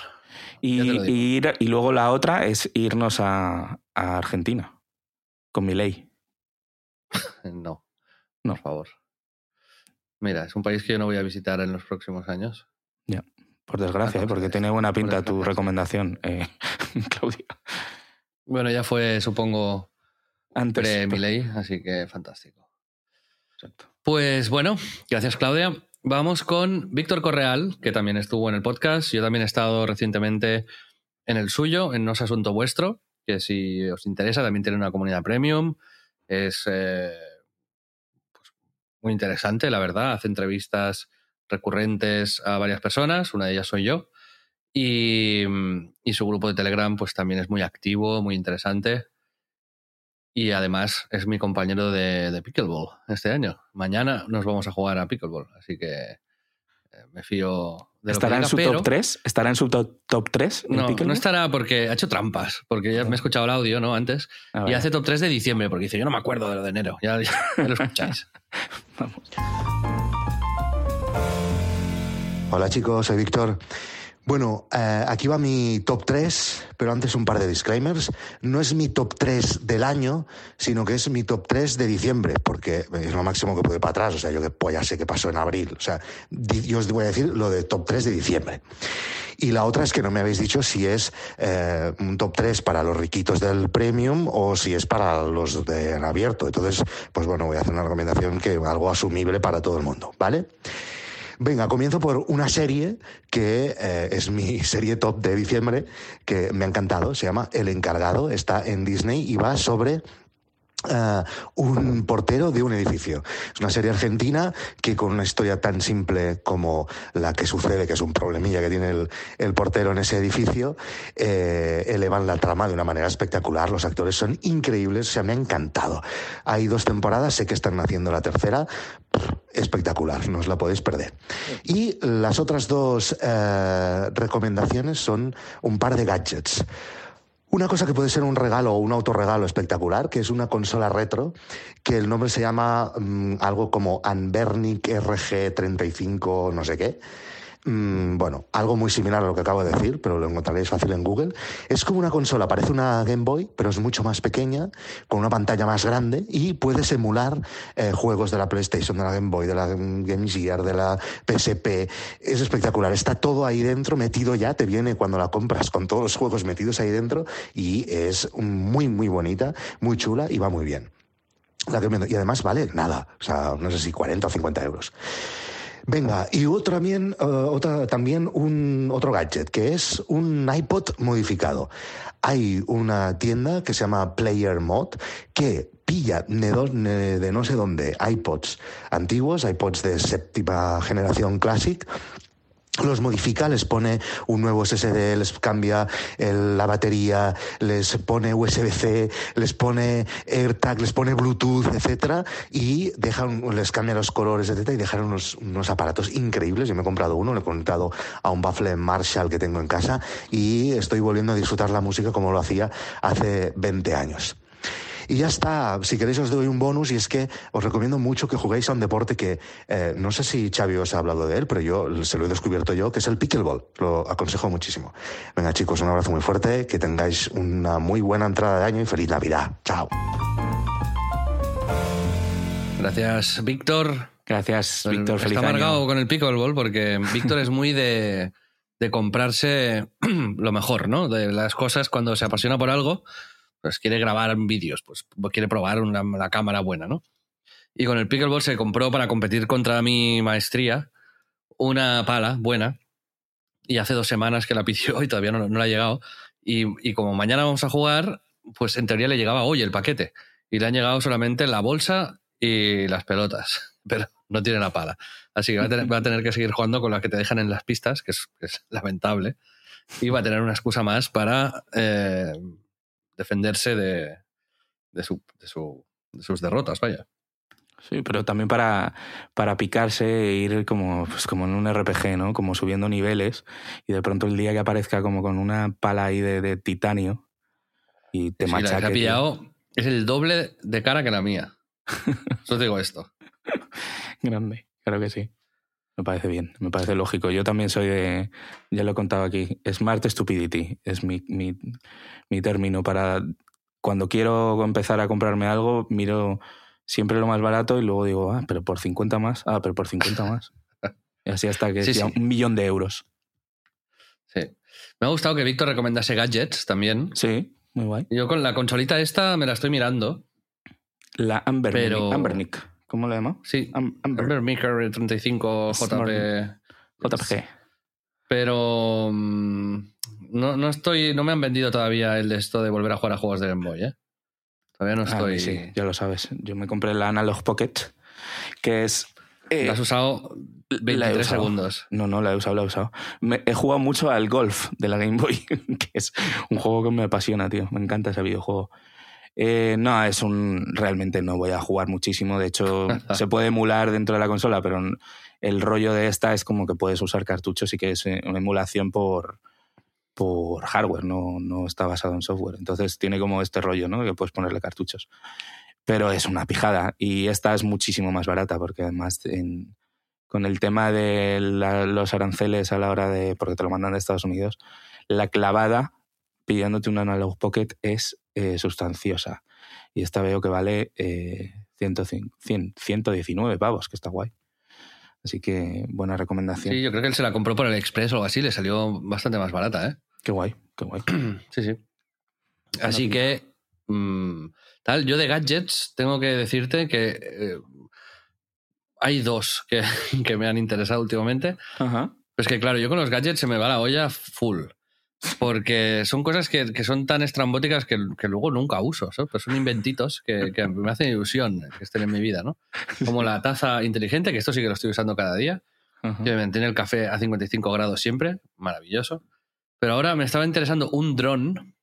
Y, ir, y luego la otra es irnos a, a Argentina con mi ley. [LAUGHS] no, no, por favor. Mira, es un país que yo no voy a visitar en los próximos años. Ya, por desgracia, ¿eh? porque tiene buena pinta tu recomendación, eh, [LAUGHS] Claudia. Bueno, ya fue, supongo, antes de mi ley, así que fantástico. Exacto. Pues bueno, gracias Claudia. Vamos con Víctor Correal, que también estuvo en el podcast. Yo también he estado recientemente en el suyo, en No es Asunto Vuestro, que si os interesa también tiene una comunidad premium. Es eh, pues, muy interesante, la verdad. Hace entrevistas recurrentes a varias personas, una de ellas soy yo. Y, su grupo de Telegram pues también es muy activo, muy interesante. Y además es mi compañero de, de Pickleball este año. Mañana nos vamos a jugar a Pickleball, así que eh, me fío ¿Estará en su top 3? ¿Estará en su top, top 3? no, no estará porque ha hecho trampas, porque ya me he escuchado el audio ¿no? antes, ah, y hace top 3 de diciembre, porque dice, yo no me acuerdo de lo de enero, ya, ya [LAUGHS] lo escucháis. Vamos. Hola chicos, soy Víctor. Bueno, eh, aquí va mi top 3, pero antes un par de disclaimers. No es mi top 3 del año, sino que es mi top 3 de diciembre, porque es lo máximo que puede para atrás. O sea, yo que pues ya sé qué pasó en abril. O sea, yo os voy a decir lo de top 3 de diciembre. Y la otra es que no me habéis dicho si es eh, un top 3 para los riquitos del premium o si es para los de abierto. Entonces, pues bueno, voy a hacer una recomendación que algo asumible para todo el mundo, ¿vale? Venga, comienzo por una serie que eh, es mi [LAUGHS] serie top de diciembre, que me ha encantado, se llama El Encargado, está en Disney y va sobre Uh, un portero de un edificio. Es una serie argentina que con una historia tan simple como la que sucede, que es un problemilla que tiene el, el portero en ese edificio, eh, elevan la trama de una manera espectacular. Los actores son increíbles, o sea, me ha encantado. Hay dos temporadas, sé que están haciendo la tercera, espectacular, no os la podéis perder. Y las otras dos eh, recomendaciones son un par de gadgets. Una cosa que puede ser un regalo o un autorregalo espectacular, que es una consola retro, que el nombre se llama mm, algo como Anbernic RG35 no sé qué bueno, algo muy similar a lo que acabo de decir, pero lo encontraréis fácil en Google. Es como una consola, parece una Game Boy, pero es mucho más pequeña, con una pantalla más grande y puedes emular eh, juegos de la PlayStation, de la Game Boy, de la Game Gear, de la PSP. Es espectacular. Está todo ahí dentro, metido ya. Te viene cuando la compras con todos los juegos metidos ahí dentro y es muy, muy bonita, muy chula y va muy bien. y además vale nada, o sea, no sé si 40 o 50 euros. Venga, y otro también, eh, otra, también un otro gadget, que es un iPod modificado. Hay una tienda que se llama Player Mod que pilla de, de no sé dónde iPods antiguos, iPods de séptima generación Classic, los modifica, les pone un nuevo SSD, les cambia la batería, les pone USB-C, les pone AirTag, les pone Bluetooth, etcétera, y dejan, les cambia los colores, etcétera, y dejan unos, unos aparatos increíbles. Yo me he comprado uno, le he conectado a un baffle Marshall que tengo en casa y estoy volviendo a disfrutar la música como lo hacía hace 20 años. Y ya está, si queréis os doy un bonus y es que os recomiendo mucho que juguéis a un deporte que eh, no sé si Xavi os ha hablado de él, pero yo se lo he descubierto yo, que es el pickleball. Lo aconsejo muchísimo. Venga chicos, un abrazo muy fuerte, que tengáis una muy buena entrada de año y feliz Navidad. Chao. Gracias, Víctor. Gracias, Víctor. Feliz Está amargado año. con el pickleball porque Víctor es muy de, de comprarse [CLEARS THROAT] lo mejor, ¿no? De las cosas cuando se apasiona por algo, pues quiere grabar vídeos, pues quiere probar una, la cámara buena, ¿no? Y con el pickleball se compró para competir contra mi maestría una pala buena y hace dos semanas que la pidió y todavía no, no le ha llegado. Y, y como mañana vamos a jugar, pues en teoría le llegaba hoy el paquete y le han llegado solamente la bolsa y las pelotas, [LAUGHS] pero no tiene la pala. Así que va a tener, que seguir jugando con la que te dejan en las pistas, que es, que es lamentable, y va a tener una excusa más para eh, defenderse de, de, su, de, su, de sus derrotas, vaya. Sí, pero también para, para picarse e ir como, pues como en un RPG, ¿no? Como subiendo niveles y de pronto el día que aparezca como con una pala ahí de, de titanio y te Sí, la que machaque. ha pillado es el doble de cara que la mía. [LAUGHS] Te digo esto. Grande, claro que sí. Me parece bien, me parece lógico. Yo también soy de, ya lo he contado aquí, Smart Stupidity es mi, mi, mi término para cuando quiero empezar a comprarme algo, miro siempre lo más barato y luego digo, ah, pero por 50 más, ah, pero por 50 más. Y así hasta que Sí, sea sí. un millón de euros. Sí. Me ha gustado que Víctor recomendase gadgets también. Sí, muy guay. Yo con la consolita esta me la estoy mirando. La Amber, Pero- Ambernick, ¿cómo le llama? Sí, Am- Amber, Amber Maker 35 Smart. JP. JPG. Pero mm, no, no estoy, no me han vendido todavía el de esto de volver a jugar a juegos de Game Boy, ¿eh? Todavía no Ah, estoy. sí, ya lo sabes. Yo me compré la Analog Pocket, que es... eh, La has usado la he 23 usado. segundos. No, no, la he usado, la he usado. Me- he jugado mucho al golf de la Game Boy, [LAUGHS] que es un juego que me apasiona, tío. Me encanta ese videojuego. Eh, no, es un. Realmente no voy a jugar muchísimo. De hecho, [LAUGHS] se puede emular dentro de la consola, pero el rollo de esta es como que puedes usar cartuchos y que es eh, una emulación por, por hardware, no, no está basado en software. Entonces tiene como este rollo, ¿no? Que puedes ponerle cartuchos. Pero es una pijada. Y esta es muchísimo más barata, porque además en- con el tema de la- los aranceles a la hora de. porque te lo mandan de Estados Unidos, la clavada pidiéndote un Analog Pocket es eh, sustanciosa. Y esta veo que vale eh, 105 100 119 pavos, que está guay. Así que buena recomendación. Sí, yo creo que él se la compró por el Express o algo así, le salió bastante más barata, ¿eh? Qué guay, qué guay. [CLEARS THROAT] Sí, sí. Así que, mm, tal, yo de gadgets tengo que decirte que eh, hay dos que, [LAUGHS] que me han interesado últimamente. Ajá. Pues que claro, yo con los gadgets se me va la olla full. Porque son cosas que, que son tan estrambóticas que, que luego nunca uso. ¿sabes? Pues son inventitos que, que me hacen ilusión que estén en mi vida, ¿no? Como la taza inteligente, que esto sí que lo estoy usando cada día, ajá. que me mantiene el café a 55 grados siempre, maravilloso. Pero ahora me estaba interesando un dron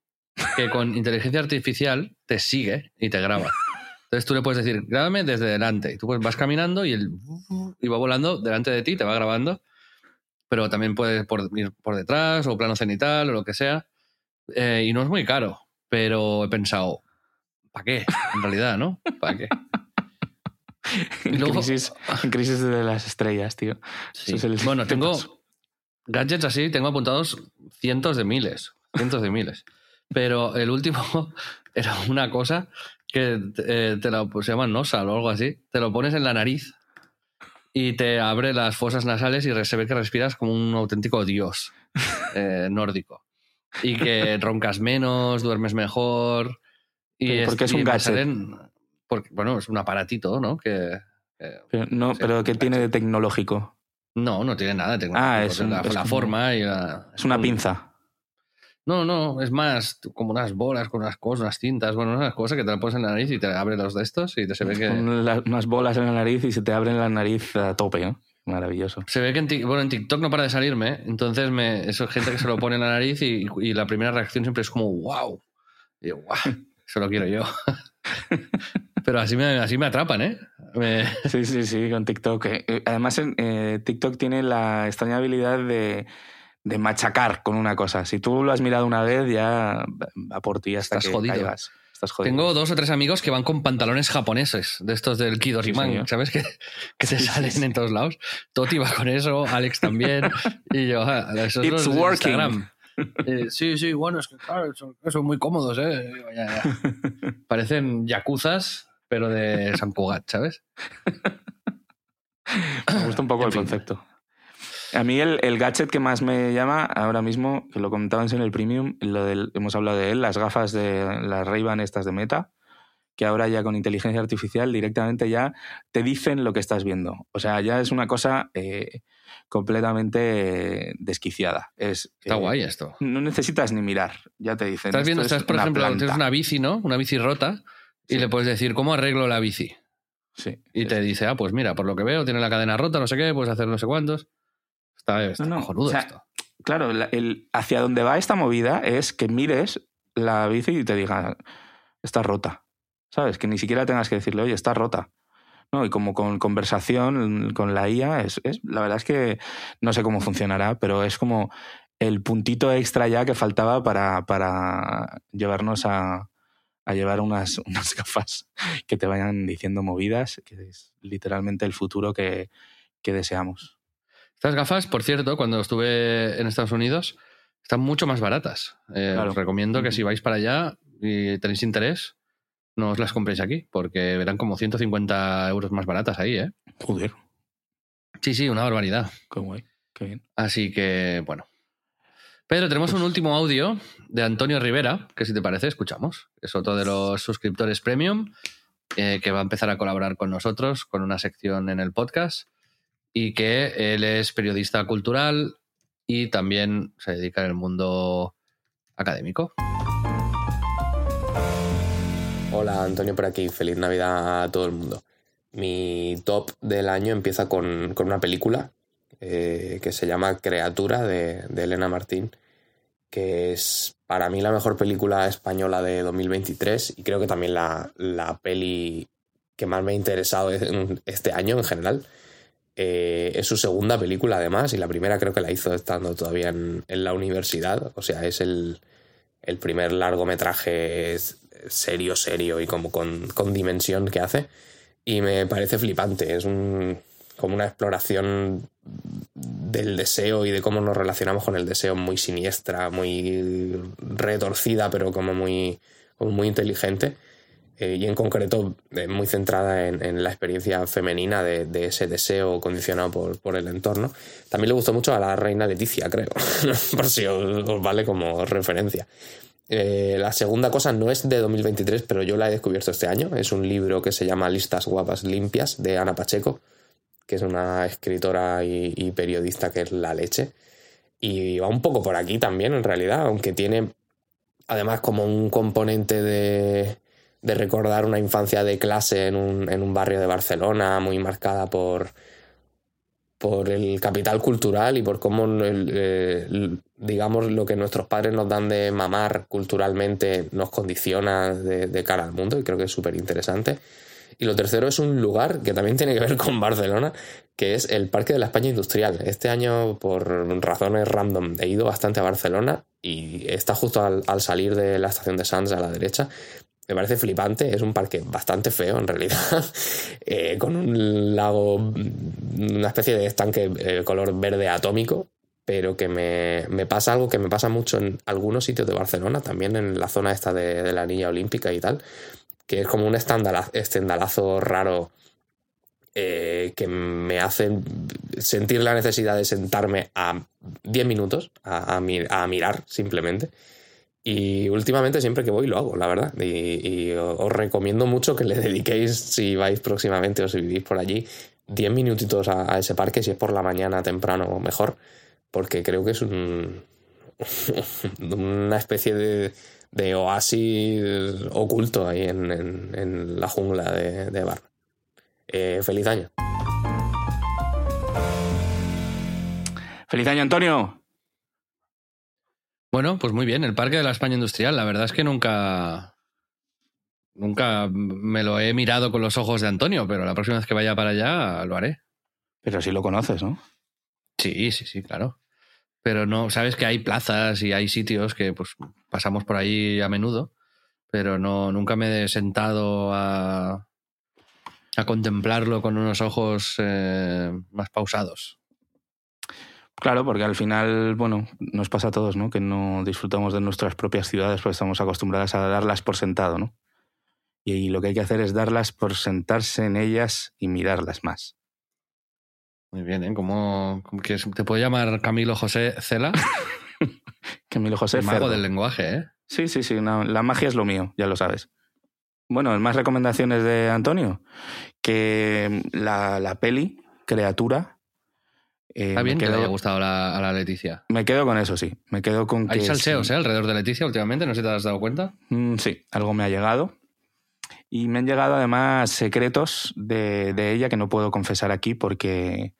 que con inteligencia artificial te sigue y te graba. Entonces tú le puedes decir, grábame desde delante. Y tú pues vas caminando y él y va volando delante de ti, te va grabando. Pero también puedes por, ir por detrás o plano cenital o lo que sea. Eh, y no es muy caro. Pero he pensado, ¿para qué? En realidad, ¿no? ¿Para qué? Y [LAUGHS] En, luego- crisis, crisis de las estrellas, tío. Sí. Es el- Bueno, ¿qué [LAUGHS] tengo [LAUGHS] gadgets así, tengo apuntados cientos de miles, cientos de miles. Pero el último era una cosa que eh, te lo, pues, se llama Nosal o algo así. Te lo pones en la nariz y te abre las fosas nasales y se ve que respiras como un auténtico dios [LAUGHS] eh, nórdico. Y que roncas menos, duermes mejor. Y Pero ¿por qué es un gadget? porque, bueno, es un aparatito, ¿no? Que, que- Pero no, pero ¿qué tiene de tecnológico? no, no tiene nada de tecnología. Ah, es un- la, es la forma y la- Es una un- pinza. No, no, es más como unas bolas con unas cosas, unas cintas, bueno, unas cosas que te la pones en la nariz y te abre los de estos y te se ve que... La- unas bolas en la nariz y se te abren la nariz a tope, ¿no? Maravilloso. Se ve que en, bueno, en TikTok no para de salirme, entonces me, eso es gente que se lo pone en la nariz y, y la primera reacción siempre es como wow. Y yo, wow, eso lo quiero yo. [LAUGHS] Pero así me, así me atrapan, ¿eh? Me- Sí, sí, sí, con TikTok. Eh, eh, Además, eh, TikTok tiene la extraña habilidad de, de machacar con una cosa. Si tú lo has mirado una vez, ya va por ti hasta Estás que jodido. caigas. Estás jodido. Tengo dos o tres amigos que van con pantalones japoneses, de estos del Kidoriman. ¿sabes? Que, que te salen en todos lados. Toti va con eso, Alex también. y yo, ah, eso es It's working. Instagram. [LAUGHS] Eh, sí, sí, bueno, es que claro, son, son muy cómodos, ¿eh? Digo, ya, ya. [LAUGHS] Parecen yakuzas, pero de San Cugat, ¿sabes? Me gusta un poco En el fin. concepto. A mí el, el gadget que más me llama ahora mismo, que lo comentabas en el Premium, lo del, hemos hablado de él, las gafas de las Ray-Ban estas de Meta, que ahora ya con inteligencia artificial directamente ya te dicen lo que estás viendo. O sea, ya es una cosa eh, completamente desquiciada. Es, Está eh, guay esto. No necesitas ni mirar, ya te dicen. Estás viendo, es estás, por ejemplo, planta. tienes una bici, ¿no? Una bici rota y le puedes decir, ¿cómo arreglo la bici? Sí, Y sí, te dice, ah, pues mira, por lo que veo, tiene la cadena rota, no sé qué, puedes hacer no sé cuántos. Está, está No, no, cojonudo o sea, esto. Claro, la- el, hacia donde va esta movida es que mires la bici y te diga, está rota. ¿Sabes? Que ni siquiera tengas que decirle, oye, está rota. ¿No? Y como con conversación con la IA, es, es- la verdad es que no sé cómo funcionará, pero es como el puntito extra ya que faltaba para, para llevarnos a, a llevar unas, [LAUGHS] unas gafas que te vayan diciendo movidas, que es literalmente el futuro que, que deseamos. Estas gafas, por cierto, cuando estuve en Estados Unidos, están mucho más baratas. Eh, Claro. Os recomiendo que si vais para allá y tenéis interés, no os las compréis aquí, porque verán como 150 euros más baratas ahí, ¿eh? Joder, Sí, sí, una barbaridad. qué guay, qué bien. Así que, bueno. Pedro, tenemos un último audio de Antonio Rivera, que si te parece, escuchamos. Es otro de los suscriptores premium, eh, que va a empezar a colaborar con nosotros con una sección en el podcast y que él es periodista cultural y también se dedica en el mundo académico. Hola, Antonio por aquí. Feliz Navidad a todo el mundo. Mi top del año empieza con, con una película eh, que se llama Creatura de, de Elena Martín, que es para mí la mejor película española de 2023 y creo que también la, la peli que más me ha interesado este año en general. Eh, es su segunda película además y la primera creo que la hizo estando todavía en, la universidad. O sea, es el, el primer largometraje serio, serio y como con, con dimensión que hace. Y me parece flipante. Es un, como una exploración del deseo y de cómo nos relacionamos con el deseo muy siniestra, muy retorcida, pero como muy, como muy inteligente. Eh, y en concreto eh, muy centrada en, la experiencia femenina de, ese deseo condicionado por, el entorno. También le gustó mucho a la reina Leticia, creo, [LAUGHS] por si os, vale como referencia. Eh, la segunda cosa no es de 2023, pero yo la he descubierto este año. Es un libro que se llama Listas Guapas Limpias de Ana Pacheco, que es una escritora y periodista que es la leche. Y va un poco por aquí también, en realidad, aunque tiene además como un componente de, de recordar una infancia de clase en un, en un barrio de Barcelona muy marcada por, por el capital cultural y por cómo, eh, digamos, lo que nuestros padres nos dan de mamar culturalmente nos condiciona de, cara al mundo y creo que es súper interesante. Y lo tercero es un lugar que también tiene que ver con Barcelona, que es el Parque de la España Industrial. Este año, por razones random, he ido bastante a Barcelona y está justo al, al salir de la estación de Sants a la derecha. Me parece flipante, es un parque bastante feo en realidad, [LAUGHS] eh, con un lago, una especie de estanque eh, color verde atómico, pero que me, me pasa algo que me pasa mucho en algunos sitios de Barcelona, también en la zona esta de, la Niña Olímpica y tal, que es como un estendalazo raro eh, que me hace sentir la necesidad de sentarme a 10 minutos a, a mi- a mirar simplemente. Y últimamente siempre que voy lo hago, la verdad. Y, os recomiendo mucho que le [LAUGHS] dediquéis, si vais próximamente o si vivís por allí, 10 minutitos a, ese parque, si es por la mañana temprano o mejor, porque creo que es un, [LAUGHS] una especie de, de oasis oculto ahí en, en- en la jungla de, de Bar. Eh, feliz año. ¡Feliz año, Antonio! Bueno, pues muy bien, el Parque de la España Industrial. La verdad es que nunca. Nunca me lo he mirado con los ojos de Antonio, pero la próxima vez que vaya para allá lo haré. Pero sí lo conoces, ¿no? Sí, sí, sí, claro. Pero no, sabes que hay plazas y hay sitios que pues pasamos por ahí a menudo, pero no, nunca me he sentado a, a contemplarlo con unos ojos eh, más pausados. Claro, porque al final, bueno, nos pasa a todos, ¿no? Que no disfrutamos de nuestras propias ciudades porque estamos acostumbradas a darlas por sentado, ¿no? Y lo que hay que hacer es darlas por sentarse en ellas y mirarlas más. Muy bien, ¿eh? ¿Cómo, cómo quieres- ¿Te puedo llamar Camilo José Cela? [LAUGHS] Camilo José El mago Cerdo. del lenguaje, ¿eh? Sí, sí, sí. no, la magia es lo mío, ya lo sabes. Bueno, más recomendaciones de Antonio. Que la, la peli, Criatura. Eh, Está me bien que le quedo- haya gustado a la, a la Leticia. Me quedo con eso, sí. Me quedo con que. Hay salseos, sí. ¿eh? Alrededor de Leticia últimamente, no sé si te has dado cuenta. Mm, sí, algo me ha llegado. Y me han llegado además secretos de, de ella que no puedo confesar aquí porque,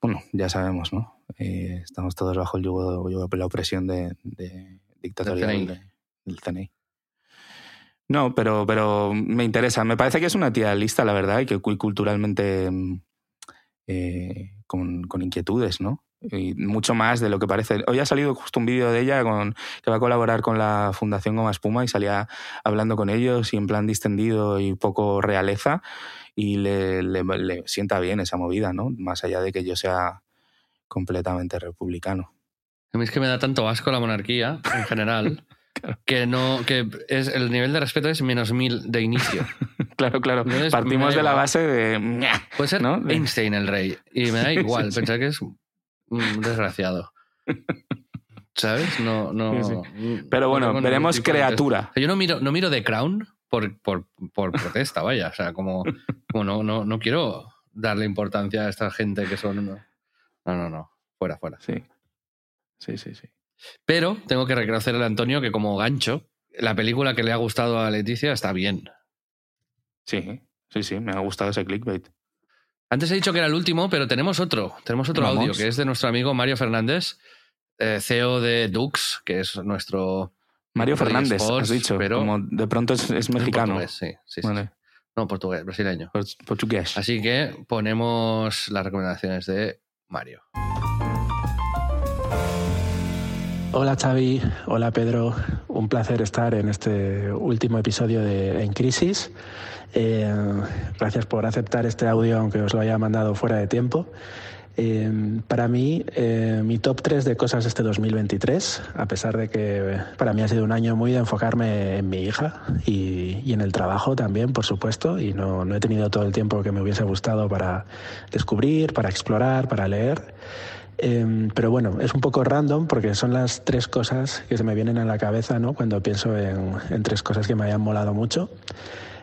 bueno, ya sabemos, ¿no? Eh, estamos todos bajo el yugo, yugo de la opresión de, de dictatorial CNI. de- del CNI. No, pero, pero me interesa. Me parece que es una tía lista, la verdad, y que cu- culturalmente mm, eh, con, con inquietudes, ¿no? Y mucho más de lo que parece. Hoy ha salido justo un vídeo de ella con, que va a colaborar con la Fundación Goma Espuma y salía hablando con ellos y en plan distendido y poco realeza y le, le- le sienta bien esa movida, ¿no? Más allá de que yo sea completamente republicano. A mí es que me da tanto asco la monarquía en general [LAUGHS] que no que es el nivel de respeto es menos mil de inicio. [LAUGHS] Claro, claro. Partimos de la base de... Puede ser ¿no? De- Einstein el rey y me da [LAUGHS] igual Sí, sí. pensar que es un desgraciado. [LAUGHS] ¿Sabes? No, no. No Pero bueno, veremos criatura. interés. O sea, Yo no miro, no miro The Crown por, por, por protesta, vaya. O sea, como, como no, no, no quiero darle importancia a esta gente que son. No, no. no. Fuera, fuera. Sí. Sí, sí, sí. Pero tengo que reconocerle a Antonio que como gancho, la película que le ha gustado a Leticia está bien. Sí, sí, sí, me ha gustado ese clickbait. Antes he dicho que era el último, pero tenemos otro. Tenemos otro Vamos. audio que es de nuestro amigo Mario Fernández, eh, CEO de Dux, que es nuestro. Mario Fernández, Sports, has dicho. pero Como de pronto es, es mexicano. portugués, sí, sí, sí, Vale. sí. No, portugués, brasileño. Por- Portugués. Así que ponemos las recomendaciones de Mario. Hola Xavi, hola Pedro, un placer estar en este último episodio de En Crisis. Eh, gracias por aceptar este audio aunque os lo haya mandado fuera de tiempo. Eh, para mí, eh, mi top 3 de cosas este 2023, a pesar de que para mí ha sido un año muy de enfocarme en mi hija y, y en el trabajo también, por supuesto, y no, no he tenido todo el tiempo que me hubiese gustado para descubrir, para explorar, para leer. Eh, pero bueno, es un poco random porque son las tres cosas que se me vienen a la cabeza ¿no? cuando pienso en, en tres cosas que me hayan molado mucho.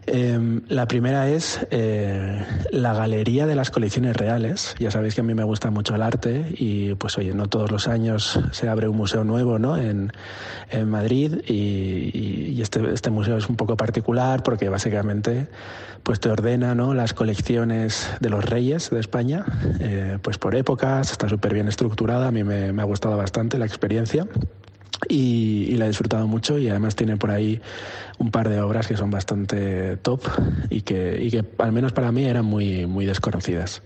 Eh, la primera es eh, la galería de las colecciones reales. Ya sabéis que a mí me gusta mucho el arte y pues oye, no todos los años se abre un museo nuevo ¿no? en, en Madrid y, y- este, este museo es un poco particular porque básicamente pues te ordena ¿no? las colecciones de los reyes de España eh, pues por épocas, está súper bien estructurada, a mí me, ha gustado bastante la experiencia y, y la he disfrutado mucho y además tiene por ahí un par de obras que son bastante top y que, y que al menos para mí eran muy, muy desconocidas.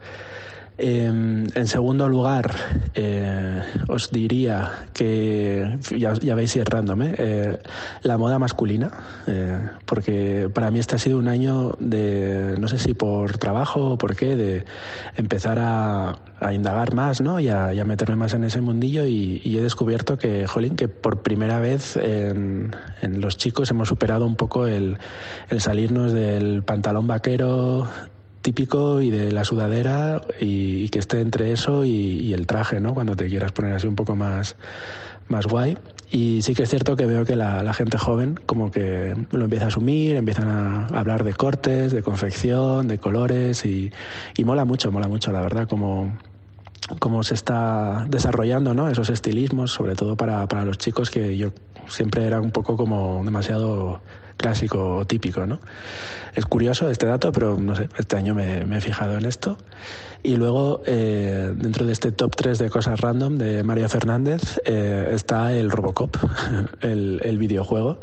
Eh, en segundo lugar, eh, os diría que, ya, ya veis si ¿eh? La moda masculina, eh, porque para mí este ha sido un año de, no sé si por trabajo o por qué, de empezar a, indagar más ¿no? y, a, meterme más en ese mundillo y, he descubierto que, jolín, que por primera vez en, en los chicos hemos superado un poco el, el salirnos del pantalón vaquero típico y de la sudadera y, y que esté entre eso y, el traje, ¿no? Cuando te quieras poner así un poco más, más guay. Y sí que es cierto que veo que la, la gente joven como que lo empieza a asumir, empiezan a hablar de cortes, de confección, de colores y, y mola mucho, mola mucho, la verdad, como cómo se está desarrollando ¿no? esos estilismos, sobre todo para, para los chicos que yo siempre era un poco como demasiado clásico o típico. ¿no? Es curioso este dato, pero no sé, este año me, he fijado en esto. Y luego, eh, dentro de este top 3 de cosas random de Mario Fernández, eh, está el Robocop, [LAUGHS] el videojuego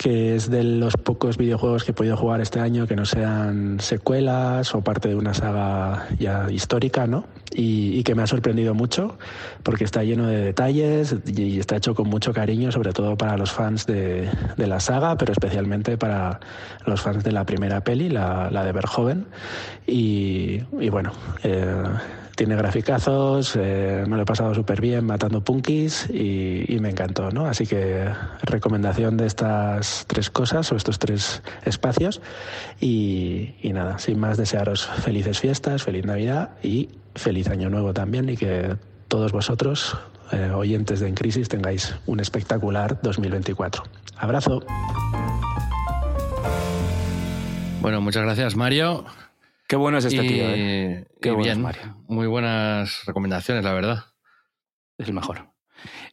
que es de los pocos videojuegos que he podido jugar este año que no sean secuelas o parte de una saga ya histórica, ¿no? Y, que me ha sorprendido mucho porque está lleno de detalles y está hecho con mucho cariño, sobre todo para los fans de, la saga, pero especialmente para los fans de la primera peli, la, de Verhoeven. Y, bueno, eh, tiene graficazos, eh, me lo he pasado súper bien matando punkis y, me encantó, ¿no? Así que recomendación de estas tres cosas o estos tres espacios y, nada, sin más desearos felices fiestas, feliz Navidad y feliz Año Nuevo también y que todos vosotros, eh, oyentes de En Crisis, tengáis un espectacular 2024. Abrazo. Bueno, muchas gracias Mario. Qué bueno es este tío, ¿eh? Qué bien, Mario. Muy buenas recomendaciones, la verdad. Es el mejor.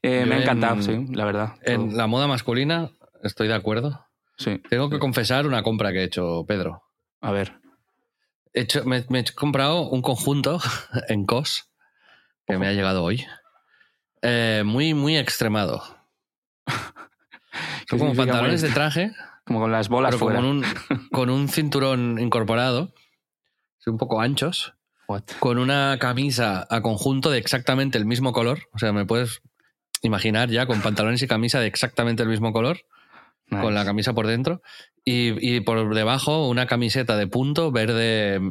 Eh, me ha encantado, sí, la verdad. En la moda masculina estoy de acuerdo. Sí. Tengo que confesar una compra que he hecho, Pedro. A ver. He hecho, me, he comprado un conjunto [LAUGHS] en COS que me ha llegado hoy. Eh, muy, muy extremado. [LAUGHS] Son como pantalones de traje. [LAUGHS] Como con las bolas fuera. Con, un, con un cinturón incorporado un poco anchos, con una camisa a conjunto de exactamente el mismo color. O sea, me puedes imaginar ya con pantalones y camisa de exactamente el mismo color, con la camisa por dentro, y, por debajo una camiseta de punto verde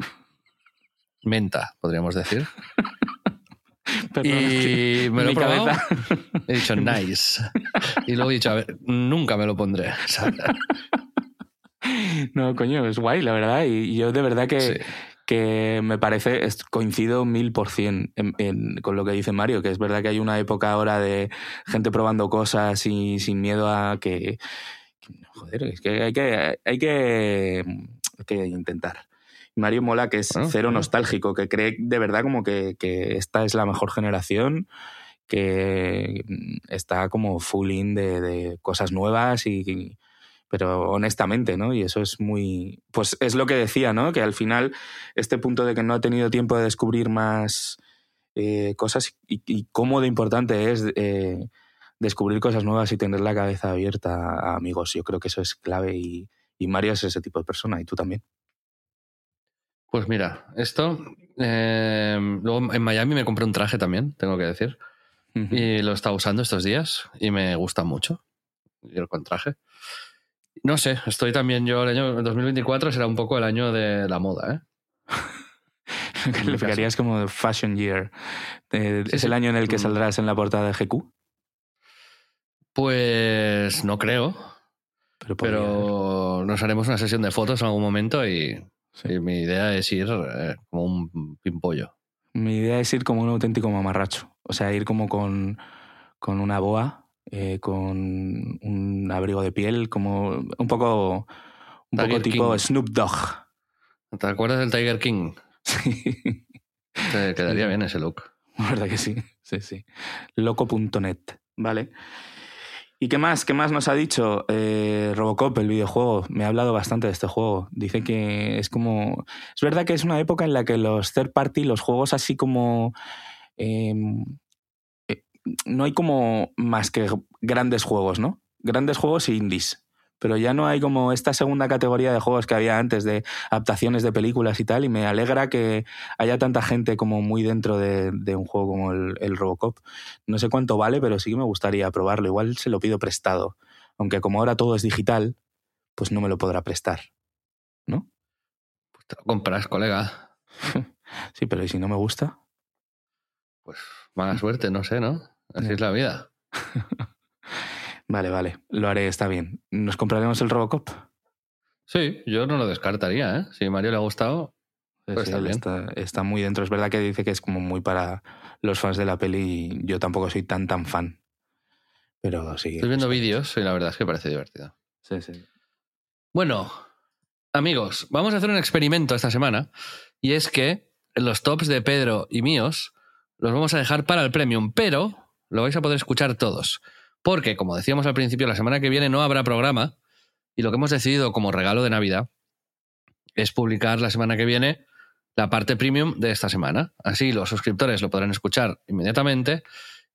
menta, podríamos decir. [LAUGHS] y me lo he probado. [LAUGHS] He dicho, nice. Y luego he dicho, a ver, nunca me lo pondré. [LAUGHS] No, coño, es guay, la verdad. Y yo de verdad que, que me parece, coincido mil por cien con lo que dice Mario, que es verdad que hay una época ahora de gente probando cosas y sin miedo a que... Joder, es que hay que, hay que, intentar. Mario mola que es cero nostálgico, que cree de verdad como que, esta es la mejor generación, que está como full in de, de cosas nuevas y, pero honestamente, ¿no? Y eso es muy, pues es lo que decía, ¿no? Que al final este punto de que no ha tenido tiempo de descubrir más eh, cosas y, cómo de importante es eh, descubrir cosas nuevas y tener la cabeza abierta a amigos. Yo creo que eso es clave y, Mario es ese tipo de persona y tú también. Pues mira, esto, eh, luego en Miami me compré un traje también, tengo que decir, y lo he estado usando estos días y me gusta mucho, ir con traje. No sé, estoy también yo, el año 2024 será un poco el año de la moda, ¿eh? [LAUGHS] Calificarías como Fashion Year. Eh, ¿Es el año en el que mm. saldrás en la portada de GQ? Pues no creo. Pero, nos haremos una sesión de fotos en algún momento y, mi idea es ir eh, como un pimpollo. Mi idea es ir como un auténtico mamarracho. O sea, ir como con, con una boa eh, con un abrigo de piel, como un poco, un poco tipo Snoop Dogg. ¿Te acuerdas del Tiger King? [LAUGHS] Sí. Te quedaría bien ese look. La verdad que sí, sí, sí. Loco.net, ¿vale? ¿Y qué más? ¿Qué más nos ha dicho eh, Robocop, el videojuego? Me ha hablado bastante de este juego. Dice que es como... Es verdad que es una época en la que los third party, los juegos así como... Em, no hay como más que grandes juegos, ¿no? Grandes juegos y indies. Pero ya no hay como esta segunda categoría de juegos que había antes de adaptaciones de películas y tal. Y me alegra que haya tanta gente como muy dentro de, un juego como el, Robocop. No sé cuánto vale, pero sí que me gustaría probarlo. Igual se lo pido prestado. Aunque como ahora todo es digital, pues no me lo podrá prestar. ¿No? Pues te lo compras, colega. [LAUGHS] sí, pero ¿y si no me gusta? Pues mala suerte, no sé, ¿no? Así es la vida. [LAUGHS] vale, vale. Lo haré, está bien. ¿Nos compraremos el Robocop? Sí, yo no lo descartaría, ¿eh? Si a Mario le ha gustado, pues está, está, muy dentro. Es verdad que dice que es como muy para los fans de la peli y yo tampoco soy tan tan fan. Pero sí. Estoy viendo vídeos y la verdad es que parece divertido. Sí, sí. Bueno, amigos, vamos a hacer un experimento esta semana y es que los tops de Pedro y míos los vamos a dejar para el premium, pero lo vais a poder escuchar todos. Porque, como decíamos al principio, la semana que viene no habrá programa y lo que hemos decidido como regalo de Navidad es publicar la semana que viene la parte premium de esta semana. Así los suscriptores lo podrán escuchar inmediatamente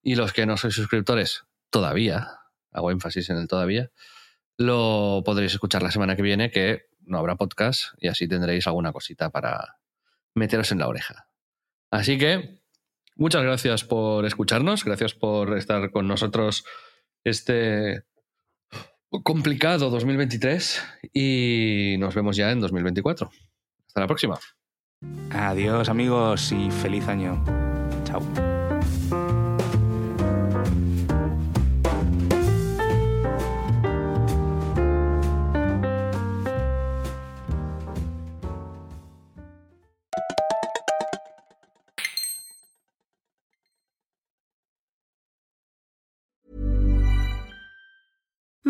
y los que no sois suscriptores todavía, hago énfasis en el todavía, lo podréis escuchar la semana que viene, que no habrá podcast y así tendréis alguna cosita para meteros en la oreja. Así que muchas gracias por escucharnos, gracias por estar con nosotros este complicado 2023 y nos vemos ya en 2024. Hasta la próxima. Adiós amigos y feliz año. Chao.